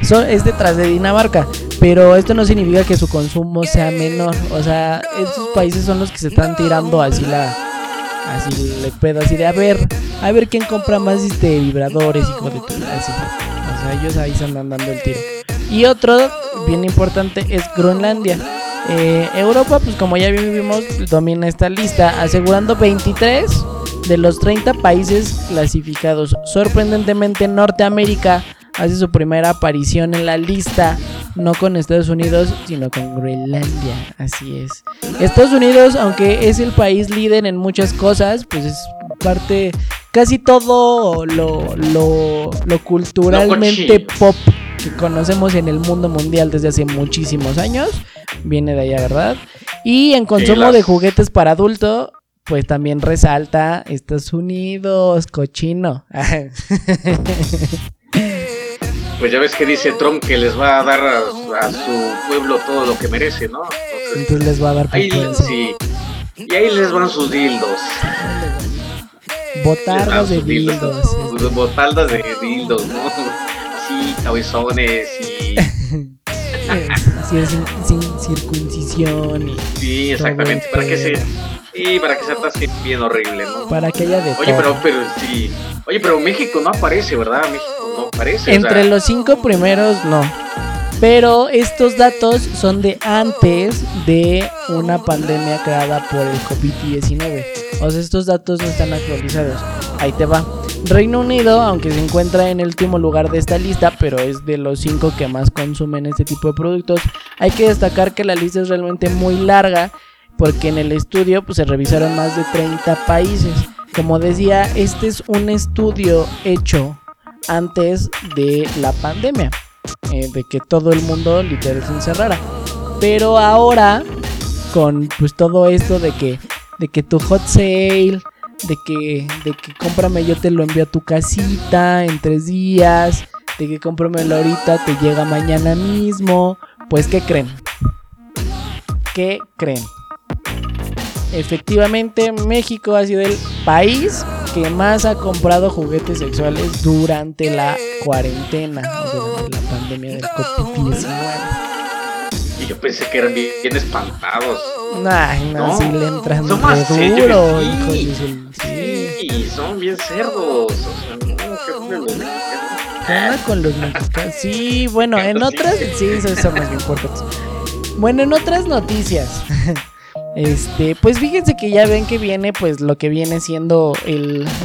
Speaker 5: Es detrás de Dinamarca. Pero esto no significa que su consumo sea menor. O sea, estos países son los que se están tirando así la. Así le pedo, así de a ver. a ver quién compra más este vibradores, hijo de tu así. O sea, ellos ahí se andan dando el tiro. Y otro, bien importante, es Groenlandia. Eh, Europa, pues como ya vimos, domina esta lista, asegurando 23 de los 30 países clasificados. Sorprendentemente, Norteamérica hace su primera aparición en la lista, no con Estados Unidos, sino con Groenlandia. Así es. Estados Unidos, aunque es el país líder en muchas cosas, pues es parte, casi todo lo, lo, lo culturalmente pop que conocemos en el mundo mundial desde hace muchísimos años, viene de allá, ¿verdad? Y en consumo de juguetes para adulto, pues también resalta Estados Unidos, cochino. *laughs*
Speaker 6: Pues ya ves que dice Trump que les va a dar a, a su pueblo todo lo que merece, ¿no? Entonces,
Speaker 5: Entonces les va a dar
Speaker 6: ahí sí. Y ahí les van sus dildos.
Speaker 5: Botargas de
Speaker 6: dildos,
Speaker 5: dildos.
Speaker 6: de dildos, ¿no? Así, cabezones y... *laughs*
Speaker 5: Sí, sin, sin circuncisión y
Speaker 6: Sí, exactamente. Para que se... Sí, para que se atasque bien horrible, ¿no?
Speaker 5: para que haya de
Speaker 6: Oye,
Speaker 5: todo.
Speaker 6: pero, pero sí. Oye, pero México no aparece, ¿verdad? México no aparece. o
Speaker 5: Entre
Speaker 6: sea,
Speaker 5: los cinco primeros, no. Pero estos datos son de antes de una pandemia creada por el COVID-19. O sea, estos datos no están actualizados. Ahí te va. Reino Unido, aunque se encuentra en el último lugar de esta lista, pero es de los cinco que más consumen este tipo de productos, hay que destacar que la lista es realmente muy larga porque en el estudio pues, se revisaron más de 30 países. Como decía, este es un estudio hecho antes de la pandemia, eh, de que todo el mundo literal se encerrara. Pero ahora, con pues todo esto de que, de que tu hot sale, de que, de que cómprame, yo te lo envío a tu casita en tres días, de que cómpramelo ahorita, te llega mañana mismo, pues ¿qué creen? ¿Qué creen? Efectivamente, México ha sido el país que más ha comprado juguetes sexuales durante la cuarentena durante la pandemia del COVID-19.
Speaker 6: Y yo pensé que eran bien, bien espantados.
Speaker 5: Ay, no,
Speaker 6: No,
Speaker 5: si le entran
Speaker 6: son más
Speaker 5: duro,
Speaker 6: sí.
Speaker 5: hijo de su- Sí.
Speaker 6: Sí, son bien cerdos. O sea, no, qué horrible los mexicanos.
Speaker 5: ¿Qué onda con los mexicanos? Sí, bueno, en
Speaker 6: Sí.
Speaker 5: otras, sí, esos son más bien fuertes. Bueno, en otras noticias. Este, pues fíjense que ya ven que viene pues lo que viene siendo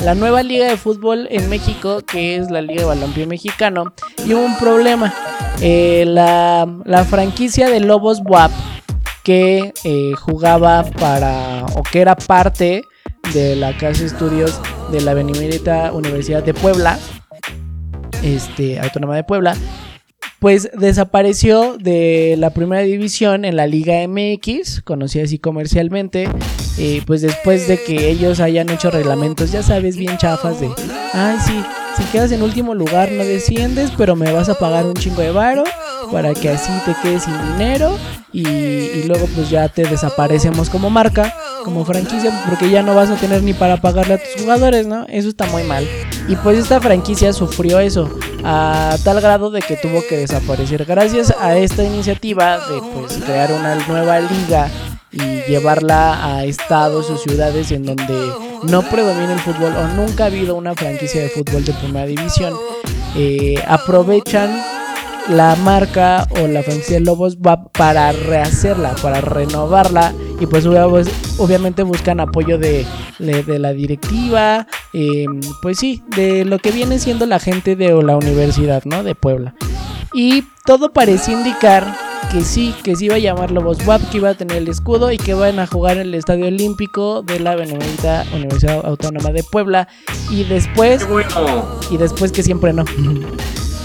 Speaker 5: la nueva liga de fútbol en México, que es la Liga de Balompié Mexicano, y hubo un problema. Eh, la, la franquicia de Lobos WAP, que eh, jugaba para, o que era parte de la Casa de Estudios de la Benemérita Universidad de Puebla, este, Autónoma de Puebla, pues desapareció de la primera división en la Liga MX, conocida así comercialmente, eh, pues después de que ellos hayan hecho reglamentos, ya sabes, bien chafas de, ay sí, si quedas en último lugar no desciendes, pero me vas a pagar un chingo de varo para que así te quedes sin dinero y, y luego pues ya te desaparecemos como marca, como franquicia, porque ya no vas a tener ni para pagarle a tus jugadores, ¿no? Eso está muy mal. Y pues esta franquicia sufrió eso a tal grado de que tuvo que desaparecer. Gracias a esta iniciativa de pues crear una nueva liga y llevarla a estados o ciudades en donde no predomina el fútbol o nunca ha habido una franquicia de fútbol de primera división, eh, aprovechan la marca o la franquicia de Lobos va para rehacerla, para renovarla y pues obvia- obviamente buscan apoyo de, de- de la directiva, eh, pues sí, de lo que viene siendo la gente de la universidad, ¿no? De Puebla. Y todo parecía indicar que sí, que sí iba a llamar Lobos WAP, que iba a tener el escudo y que van a jugar en el Estadio Olímpico de la Benemérita Universidad Autónoma de Puebla. Y después,
Speaker 6: Qué bueno.
Speaker 5: y después que siempre no.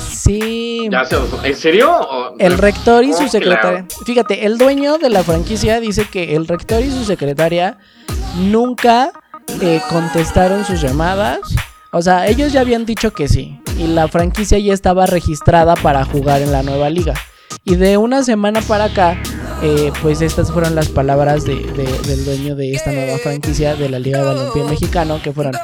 Speaker 5: Sí.
Speaker 6: Ya se- ¿En serio?
Speaker 5: El rector y su secretaria. Fíjate, el dueño de la franquicia dice que el rector y su secretaria nunca eh, contestaron sus llamadas. O sea, ellos ya habían dicho que sí. Y la franquicia ya estaba registrada para jugar en la nueva liga. Y de una semana para acá, eh, pues estas fueron las palabras de- de- del dueño de esta nueva franquicia de la Liga de Balompié Mexicano, que fueron,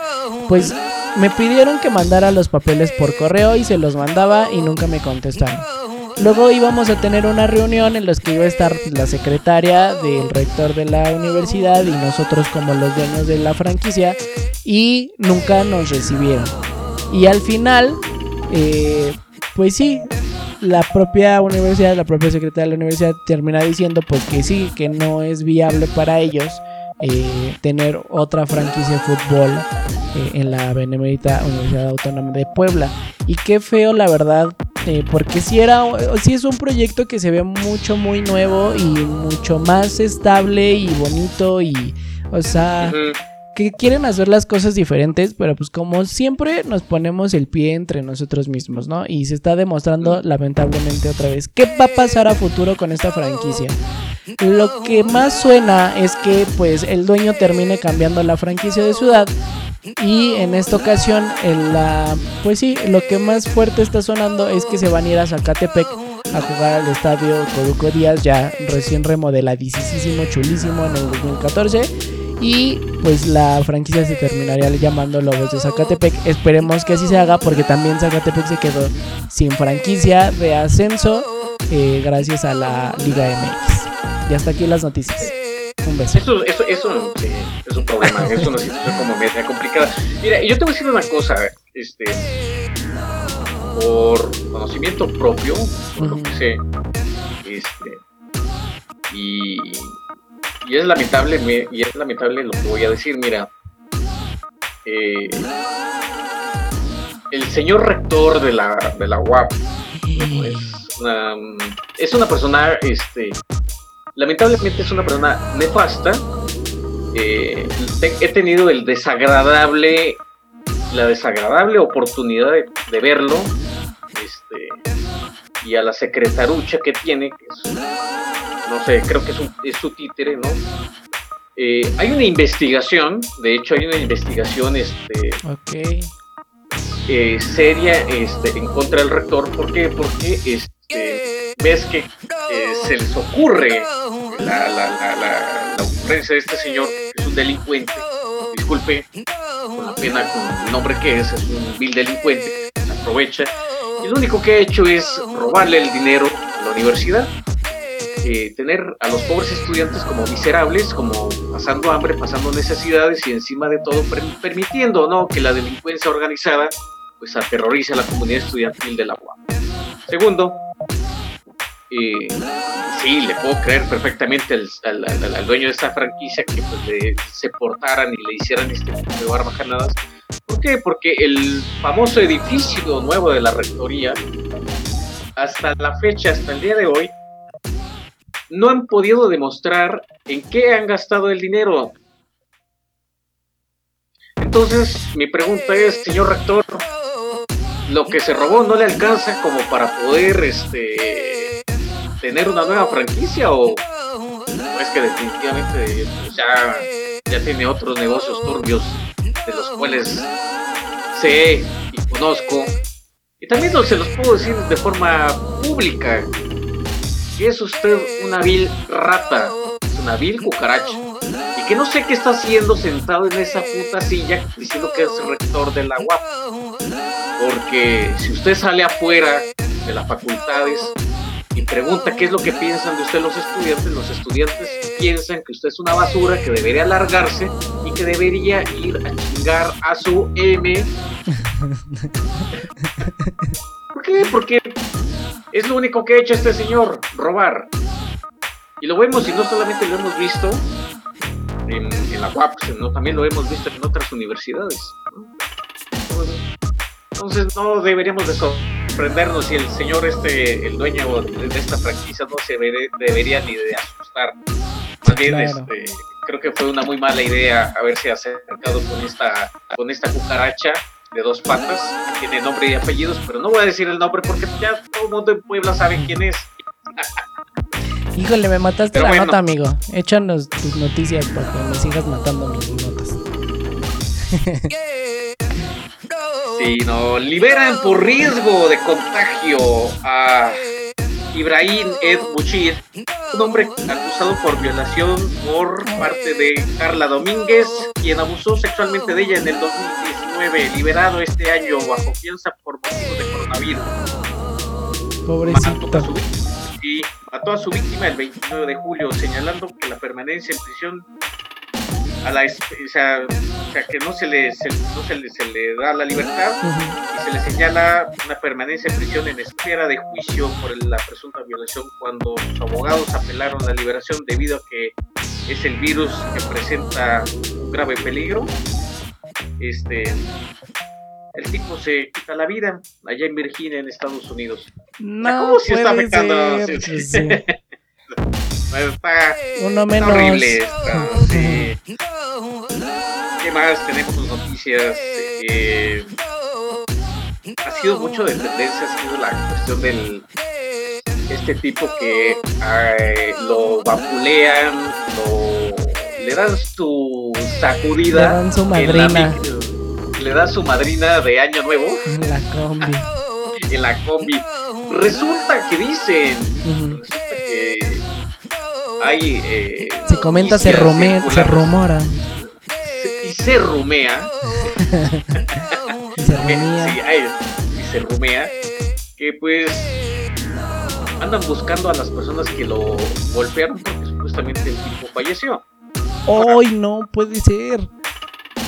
Speaker 5: pues me pidieron que mandara los papeles por correo y se los mandaba y nunca me contestaron. Luego íbamos a tener una reunión en la que iba a estar la secretaria del rector de la universidad y nosotros como los dueños de la franquicia. y nunca nos recibieron. Y al final, eh, pues sí, la propia universidad, la propia secretaria de la universidad termina diciendo pues que sí, que no es viable para ellos eh, tener otra franquicia de fútbol eh, en la Benemérita Universidad Autónoma de Puebla. Y qué feo, la verdad, eh, porque si era, si es un proyecto que se ve mucho, muy nuevo y mucho más estable y bonito y, o sea, que quieren hacer las cosas diferentes, pero pues como siempre nos ponemos el pie entre nosotros mismos, ¿no? Y se está demostrando lamentablemente otra vez qué va a pasar a futuro con esta franquicia. Lo que más suena es que pues el dueño termine cambiando la franquicia de ciudad y en esta ocasión en la pues sí, lo que más fuerte está sonando es que se van a ir a Zacatepec a jugar al estadio Coruco Díaz ya recién remodeladísimo, chulísimo en el 2014 y pues la franquicia se terminaría llamando Lobos de Zacatepec. Esperemos que así se haga porque también Zacatepec se quedó sin franquicia de ascenso eh, gracias a la Liga MX. Y hasta aquí las noticias. Un beso.
Speaker 6: Eso, eso, eso sí, es un problema, es una situación como media complicada. Mira, yo te voy a decir una cosa, este, por conocimiento propio, por lo que sé, este, y, y es lamentable, me- y es lamentable lo que voy a decir, mira, eh, el señor rector de la, de la UAP es una, es una persona, este, lamentablemente es una persona nefasta. Eh, he tenido el desagradable, la desagradable oportunidad de, de verlo, este, y a la secretarucha que tiene, que es, no sé, creo que es, un- es su títere, ¿no? Eh, hay una investigación, de hecho hay una investigación, este, eh, seria este, en contra del rector. ¿Por qué? Porque este, ves que eh, se les ocurre la, la, la, la- la ocurrencia de este señor, es un delincuente, disculpe, con la pena, con el nombre que es, es un vil delincuente, que se aprovecha. Y lo único que ha hecho es robarle el dinero a la universidad. eh, tener a los pobres estudiantes como miserables, como pasando hambre, pasando necesidades y encima de todo per- permitiendo ¿no? que la delincuencia organizada pues aterrorice a la comunidad estudiantil de la UAM. Segundo, eh, sí, le puedo creer perfectamente al, al- dueño de esta franquicia que pues, le- se portaran y le hicieran este tipo de barbajanadas. ¿Por qué? Porque el famoso edificio nuevo de la rectoría, hasta la fecha, hasta el día de hoy, no han podido demostrar en qué han gastado el dinero. Entonces, mi pregunta es, señor rector, lo que se robó no le alcanza como para poder este tener una nueva franquicia o, o es que definitivamente ya, ya tiene otros negocios turbios de los cuales sé y conozco y también no se los puedo decir de forma pública. Que es usted una vil rata, es una vil cucaracha y que no sé qué está haciendo sentado en esa puta silla diciendo que es rector de la UAP. Porque si usted sale afuera de las facultades pregunta qué es lo que piensan de usted los estudiantes, los estudiantes piensan que usted es una basura, que debería largarse y que debería ir a chingar a su M. ¿Por qué? Porque es lo único que ha hecho este señor, robar. Y lo vemos y no solamente lo hemos visto en, la UAP, sino también lo hemos visto en otras universidades. Entonces no deberíamos de sorprendernos si el señor este, el dueño de esta franquicia no se vere- debería ni de asustar. Más bien,
Speaker 5: Claro.
Speaker 6: este, creo que fue una muy mala idea haberse acercado con esta, con esta cucaracha de dos patas, tiene nombre y apellidos, pero no voy a decir el nombre porque ya todo el mundo en Puebla sabe quién es. *laughs*
Speaker 5: Híjole, me mataste
Speaker 6: Pero
Speaker 5: la
Speaker 6: bueno.
Speaker 5: nota, amigo. Échanos tus noticias para que me sigas matando mis notas. *laughs*
Speaker 6: Sí, no, liberan por riesgo de contagio a Ibrahim Ed Buchir, un hombre acusado por violación por parte de Carla Domínguez, quien abusó sexualmente de ella en el 2019, liberado este año bajo fianza por motivos de coronavirus. Mató
Speaker 5: Pobrecito.
Speaker 6: a su víctima, sí, mató a su víctima el 29 de julio, señalando que la permanencia en prisión a la o sea, o sea, que no se le se, no se le, se le da la libertad y se le señala una permanencia en prisión en espera de juicio por la presunta violación cuando sus abogados apelaron a la liberación debido a que es el virus que presenta un grave peligro. Este el tipo se quita la vida allá en Virginia, en Estados Unidos.
Speaker 5: No
Speaker 6: ¿Cómo si está afectando?
Speaker 5: ser, pues
Speaker 6: sí.
Speaker 5: sí. *laughs*
Speaker 6: Está,
Speaker 5: Uno
Speaker 6: está
Speaker 5: menos.
Speaker 6: horrible esta, sí. ¿Qué más? Tenemos noticias. eh, ha sido mucho de tendencia, ha sido la cuestión del este tipo que eh, lo vapulean, lo, le dan su sacudida.
Speaker 5: Le dan su
Speaker 6: en la
Speaker 5: madrina.
Speaker 6: le dan su madrina de año nuevo
Speaker 5: La combi.
Speaker 6: en la combi. Resulta que dicen, resulta que hay eh,
Speaker 5: Se comenta, se, rume- se rumora.
Speaker 6: y se rumea
Speaker 5: y *laughs* Se
Speaker 6: sí, hay- y se rumea que pues andan buscando a las personas que lo golpearon porque supuestamente el tipo falleció.
Speaker 5: ¡Ay, no puede ser!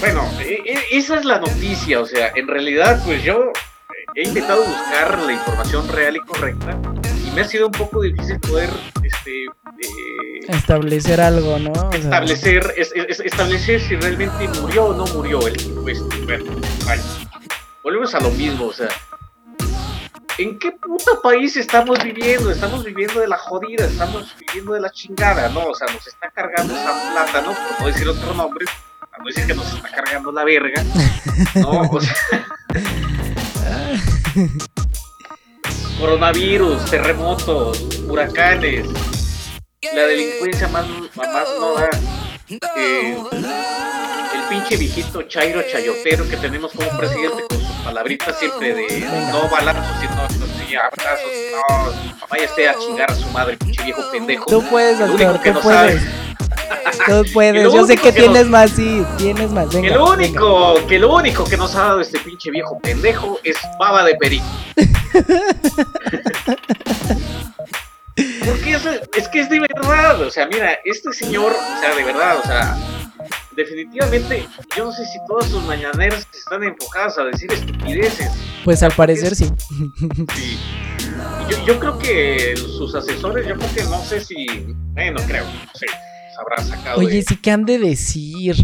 Speaker 6: Bueno, e- e- esa es la noticia, o sea, en realidad pues yo he intentado buscar la información real y correcta y me ha sido un poco difícil poder este eh,
Speaker 5: Establecer algo, ¿no? O sea,
Speaker 6: establecer es- es- establecer si realmente murió o no murió el tipo este. Bueno, vaya. Volvemos a lo mismo, o sea, ¿en qué puta país estamos viviendo? Estamos viviendo de la jodida, estamos viviendo de la chingada, ¿no? O sea, nos está cargando esa plata, ¿no? Por no decir otro nombre, para no decir que nos está cargando la verga, ¿no? O sea, *laughs* *laughs* coronavirus, terremotos, huracanes, la delincuencia más, más no da. eh, el pinche viejito Chairo Chayotero que tenemos como presidente con sus palabritas siempre de no balazos, sino no, sí, abrazos, no, váyase a chingar a su madre, pinche viejo pendejo.
Speaker 5: Tú puedes,
Speaker 6: El único que
Speaker 5: tú
Speaker 6: no
Speaker 5: puedes. Tú *laughs* puedes.
Speaker 6: lo
Speaker 5: Yo sé que
Speaker 6: que
Speaker 5: tienes
Speaker 6: nos-
Speaker 5: más, sí, tienes más.
Speaker 6: Que
Speaker 5: Venga,
Speaker 6: lo
Speaker 5: venga.
Speaker 6: único, que lo único que nos ha dado este pinche viejo pendejo es baba de perico. *laughs* Porque es, es que es de verdad, o sea, mira, este señor, o sea, de verdad, o sea, definitivamente, yo no sé si todas sus mañaneras están enfocadas a decir estupideces.
Speaker 5: Pues al parecer sí.
Speaker 6: Yo, yo creo que sus asesores, yo creo que no sé si, bueno, creo, no sé, habrá sacado
Speaker 5: Oye,
Speaker 6: de-
Speaker 5: sí que han de decir.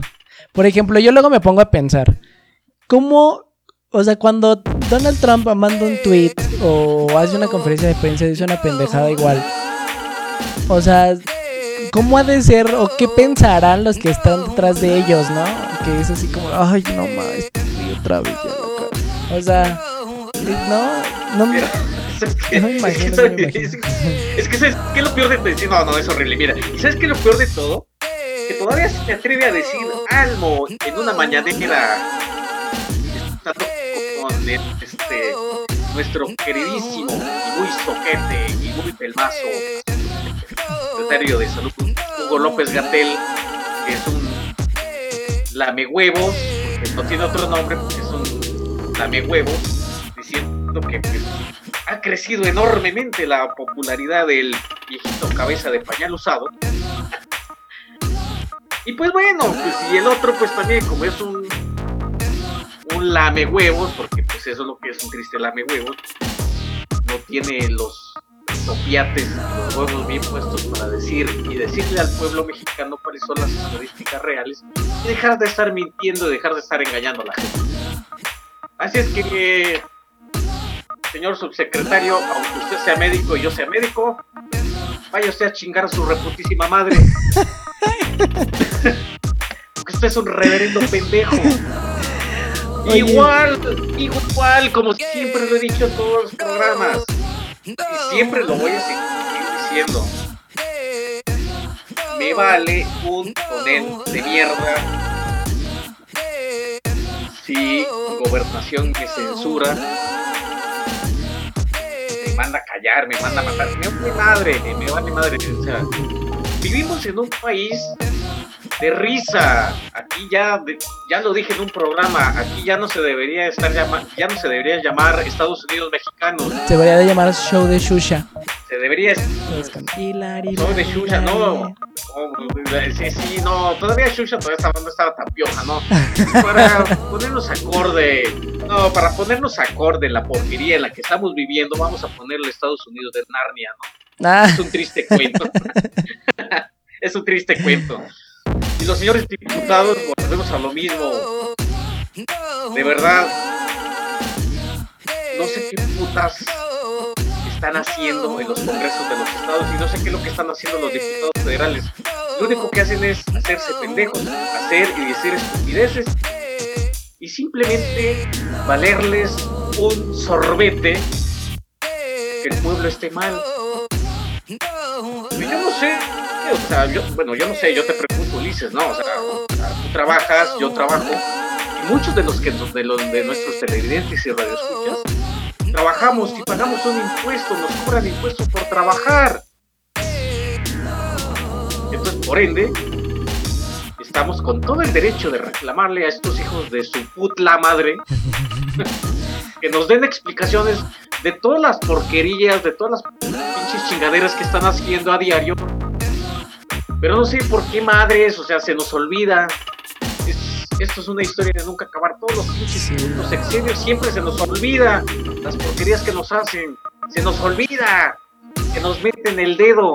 Speaker 5: Por ejemplo, yo luego me pongo a pensar, ¿cómo, o sea, cuando Donald Trump manda un tweet o hace una conferencia de prensa y dice una pendejada igual? O sea, ¿cómo ha de ser o qué pensarán los que están detrás de ellos, no? Que es así como, ay, no más, otra vez ya la cagué". O sea, no, no me...
Speaker 6: ¿Sabes qué?
Speaker 5: No me imagino, *laughs*
Speaker 6: es que. Es que- es que ¿sabes qué es lo peor de decir? No, no, es horrible. Mira, ¿y sabes qué es lo peor de todo? Que todavía se atreve a decir algo en una mañanera estando con el, este, nuestro queridísimo y muy soquete y muy pelmazo secretario de salud, Hugo López Gatel, que es un lamehuevos, porque no tiene otro nombre, porque es un lamehuevos, diciendo que pues, ha crecido enormemente la popularidad del viejito cabeza de pañal usado. Y pues bueno, pues y el otro pues también como es un lame huevos, porque pues eso es lo que es un triste lame huevos, no tiene los topiates los huevos bien puestos para decir y decirle al pueblo mexicano cuáles son las estadísticas reales y dejar de estar mintiendo y dejar de estar engañando a la gente. Así es que, señor subsecretario, aunque usted sea médico y yo sea médico, vaya usted a chingar a su reputísima madre. Porque usted es un reverendo pendejo.
Speaker 5: Oye.
Speaker 6: Igual, igual, como siempre lo he dicho en todos los programas. Y siempre lo voy a seguir diciendo. Me vale un tonel de mierda. Si gobernación me censura, manda a callar, me manda a matar. Me vale madre, me vale madre. O sea, vivimos en un país de risa. Aquí ya, de- ya lo dije en un programa, aquí ya no se debería estar llama- ya no se debería llamar Estados Unidos mexicanos,
Speaker 5: Se debería de llamar show de Shusha.
Speaker 6: se debería Show de Shusha, no.
Speaker 5: hilari.
Speaker 6: No, sí, sí, no, todavía Xuxa todavía estaba, no estaba tan pioja, ¿no? Para *laughs* ponernos acorde, no, para ponernos acorde en la porquería en la que estamos viviendo, vamos a ponerle Estados Unidos de Narnia, ¿no?
Speaker 5: Ah,
Speaker 6: Es un triste cuento. *laughs* *laughs* es un triste cuento. Y los señores diputados, volvemos a lo mismo. De verdad, no sé qué putas están haciendo en los congresos de los estados y no sé qué es lo que están haciendo los diputados federales. Lo único que hacen es hacerse pendejos, hacer y decir estupideces y simplemente valerles un sorbete que el pueblo esté mal. Yo no sé, o sea, yo, bueno, yo no sé, yo te pregunto, Ulises, ¿no? O sea, tú trabajas, yo trabajo, y muchos de los que de, los, de nuestros televidentes y radioescuchas trabajamos y pagamos un impuesto, nos cobran impuestos por trabajar. Entonces, por ende, estamos con todo el derecho de reclamarle a estos hijos de su putla madre *laughs* que nos den explicaciones de todas las porquerías, de todas las pinches chingaderas que están haciendo a diario. Pero no sé por qué madres, o sea, se nos olvida. Es- esto es una historia de nunca acabar. Todos los
Speaker 5: Sí.
Speaker 6: los siempre se nos olvida las porquerías que nos hacen. Se nos olvida que nos meten el dedo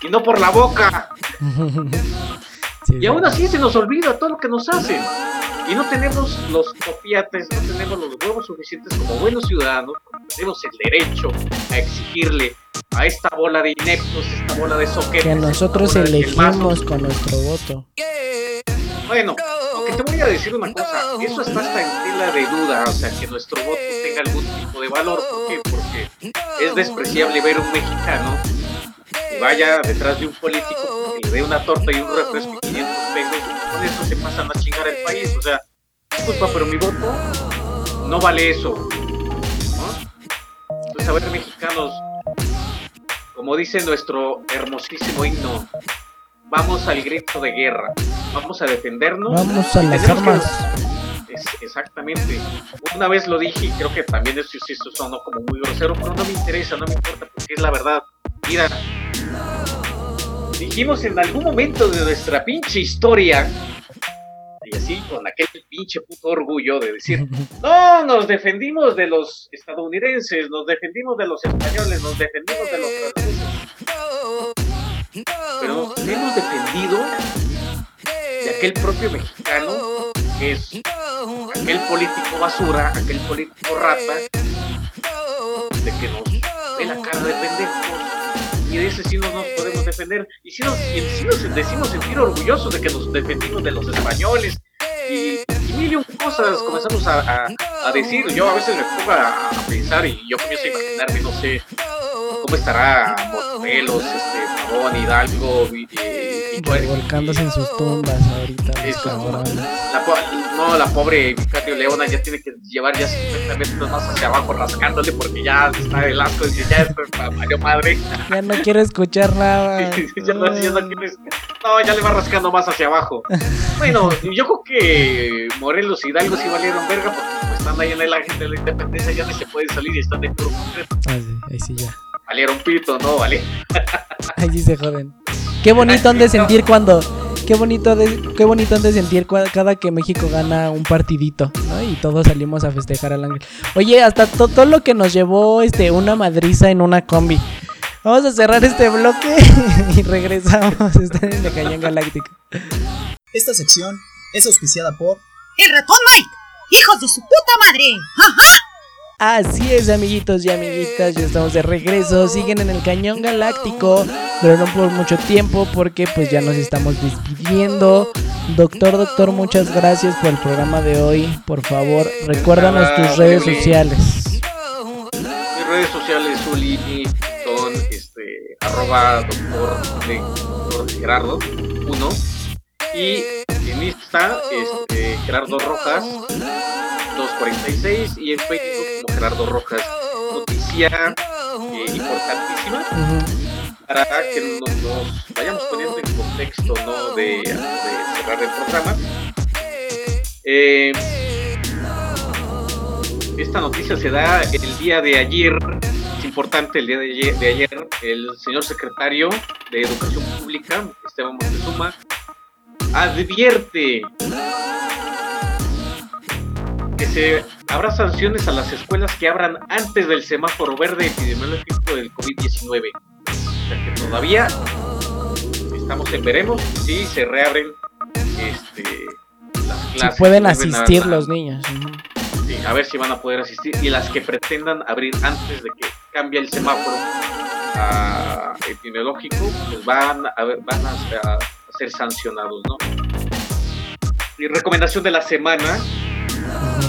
Speaker 6: y no por la boca. *laughs*
Speaker 5: sí,
Speaker 6: Y aún así se nos olvida todo lo que nos hacen. Y no tenemos los copiates, no tenemos los huevos suficientes como buenos ciudadanos, tenemos el derecho a exigirle a esta bola de ineptos, esta bola de soquetes,
Speaker 5: que nosotros elegimos con nuestro voto.
Speaker 6: Bueno, aunque te voy a decir una cosa, eso está hasta en tela de duda, o sea, que nuestro voto tenga algún tipo de valor, ¿por qué? Porque es despreciable ver un mexicano que vaya detrás de un político que le dé una torta y un refresco y 500 pesos, y con eso se pasan a chingar el país, o sea, disculpa, pero mi voto no vale eso, ¿no? Entonces, a ver, mexicanos, como dice nuestro hermosísimo himno, vamos al grito de guerra, vamos a defendernos.
Speaker 5: Vamos a las
Speaker 6: que-
Speaker 5: armas.
Speaker 6: es- exactamente. Una vez lo dije y creo que también eso, eso sonó como muy grosero, pero no me interesa, no me importa porque es la verdad. Mira, dijimos en algún momento de nuestra pinche historia, y así con aquel pinche puto orgullo de decir, *laughs* no, nos defendimos de los estadounidenses, nos defendimos de los españoles, nos defendimos de los franceses. Pero nos hemos defendido de aquel propio mexicano que es aquel político basura, aquel político rata, de que nos ve la cara de pendejos. Y de ese sí no nos podemos defender. Y sí nos, decimos sentir orgullosos de que nos defendimos de los españoles. Y, y mil un cosas comenzamos a, a- decir. Yo a veces me pongo a, pensar y yo comienzo a imaginarme, no sé, cómo estará Morelos, este, Pavón, Hidalgo, y-
Speaker 5: Revolcándose en sus tumbas ahorita, los.
Speaker 6: La, no, la pobre Vicario Leona ya tiene que llevar ya 50 metros más hacia abajo rascándole porque ya está el asco y ya es Mario madre.
Speaker 5: Ya no quiero escuchar nada. *laughs*
Speaker 6: ya, no, ya no quieres- no, ya le va rascando más hacia abajo. *laughs* Bueno, yo creo que Morelos y Hidalgo sí valieron verga porque como están ahí en el ángel de la independencia ya no se pueden salir y están de puro concreto.
Speaker 5: Ah, sí, ahí sí ya.
Speaker 6: Valieron pito, ¿no? Vale. *laughs*
Speaker 5: Sí se joden. Qué bonito han de sentir cuando. Qué bonito, de, qué bonito han de sentir cada que México gana un partidito, ¿no? Y todos salimos a festejar al ángel. Oye, hasta to- todo lo que nos llevó este una madriza en una combi. Vamos a cerrar este bloque *laughs* y regresamos. Están en el Cañón Galáctico.
Speaker 1: Esta sección es auspiciada por
Speaker 8: ¡El ratón Mike! ¡Hijos de su puta madre!
Speaker 5: Así es, amiguitos y amiguitas, ya estamos de regreso. Siguen en el Cañón Galáctico, pero no por mucho tiempo porque pues ya nos estamos despidiendo. Doctor, doctor, muchas gracias por el programa de hoy. Por favor, recuérdanos tus redes sociales.
Speaker 6: Mis redes sociales, son este, arroba doctor, Gerardo 1 y en Insta, este, Gerardo Rojas 246 y en Facebook Gerardo Rojas. Noticia eh, importantísima para que nos, nos vayamos poniendo en contexto ¿no? de, de cerrar el programa. Eh, esta noticia se da el día de ayer, es importante el día de ayer, de ayer, el señor secretario de Educación Pública Pública, Esteban Montezuma, advierte que se habrá sanciones a las escuelas que abran antes del semáforo verde epidemiológico del COVID-19. O sea que todavía estamos en veremos si se reabren este, las
Speaker 5: Si
Speaker 6: clases.
Speaker 5: pueden
Speaker 6: a
Speaker 5: asistir los niños.
Speaker 6: Sí, a ver si van a poder asistir y las que pretendan abrir antes de que cambie el semáforo a epidemiológico, pues van a, ver- van a, a ser sancionados, ¿no? Y recomendación de la semana,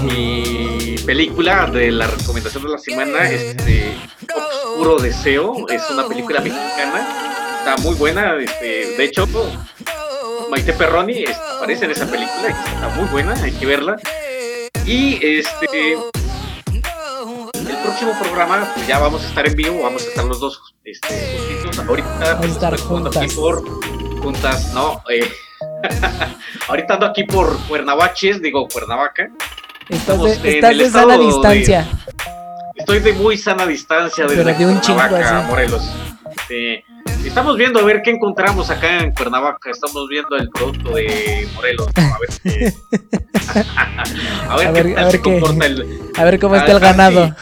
Speaker 6: mi película de la recomendación de la semana, este Oscuro Deseo, es una película mexicana, está muy buena, este, de hecho, Maite Perroni este, aparece en esa película, está muy buena, hay que verla. Y este el próximo programa, pues ya vamos a estar en vivo, vamos a estar los dos este, juntitos. Ahorita pues,
Speaker 5: estar
Speaker 6: aquí por juntas, no, eh, *laughs* ahorita ando aquí por Cuernavaches, digo Cuernavaca. Estamos
Speaker 5: de, estás de sana
Speaker 6: estado de-
Speaker 5: distancia.
Speaker 6: Estoy de muy sana distancia desde
Speaker 5: Pero de un
Speaker 6: Cuernavaca,
Speaker 5: así.
Speaker 6: Morelos. Sí. Estamos viendo a ver qué encontramos acá en Cuernavaca. Estamos viendo el producto de Morelos. A ver qué, *laughs* a ver
Speaker 5: A
Speaker 6: qué
Speaker 5: ver-
Speaker 6: tal
Speaker 5: a ver
Speaker 6: se
Speaker 5: qué-
Speaker 6: comporta el,
Speaker 5: A ver cómo está el
Speaker 6: Ah,
Speaker 5: ganado.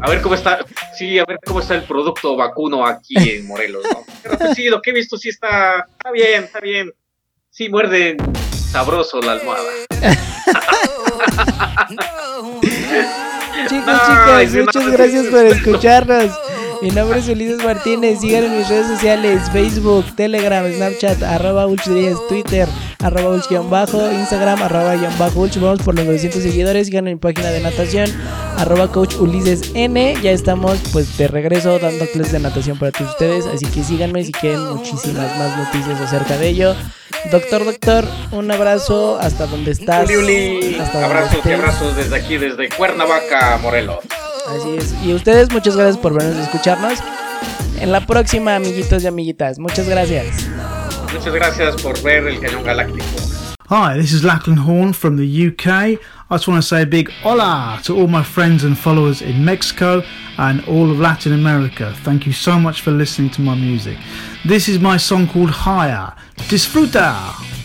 Speaker 6: a ver cómo está, sí, a ver cómo está el producto vacuno aquí en Morelos, ¿no? Pero pues sí, lo que he visto sí está, está bien, está bien. Sí, muerde sabroso la almohada. *laughs* *laughs*
Speaker 5: Chicos,
Speaker 6: No, una
Speaker 5: muchas gracias por escucharnos. Mi nombre es Ulises Martínez. Síganme en mis redes sociales: Facebook, Telegram, Snapchat, arroba Ulch10, Twitter, arroba Ulch-bajo, Instagram, arroba guion bajo Ulch. Vamos por los 900 seguidores. Síganme en mi página de natación, arroba Coach Ulises N. Ya estamos pues de regreso dando clases de natación para todos ustedes. Así que síganme si quieren muchísimas más noticias acerca de ello. Doctor, doctor, un abrazo hasta donde estás.
Speaker 6: Uli, uli.
Speaker 5: hasta donde
Speaker 6: Abrazos y abrazos desde aquí, desde Cuernavaca, Morelos.
Speaker 5: Así es. Y ustedes, muchas gracias por vernos y escucharnos. En la próxima, amiguitos y amiguitas. Muchas gracias.
Speaker 6: Muchas gracias por ver el Cañón Galáctico.
Speaker 9: Hi, this is Lachlan Horn from the UK. I just want to say a big hola to all my friends and followers in Mexico and all of Latin America. Thank you so much for listening to my music. This is my song called Higher. Disfruta!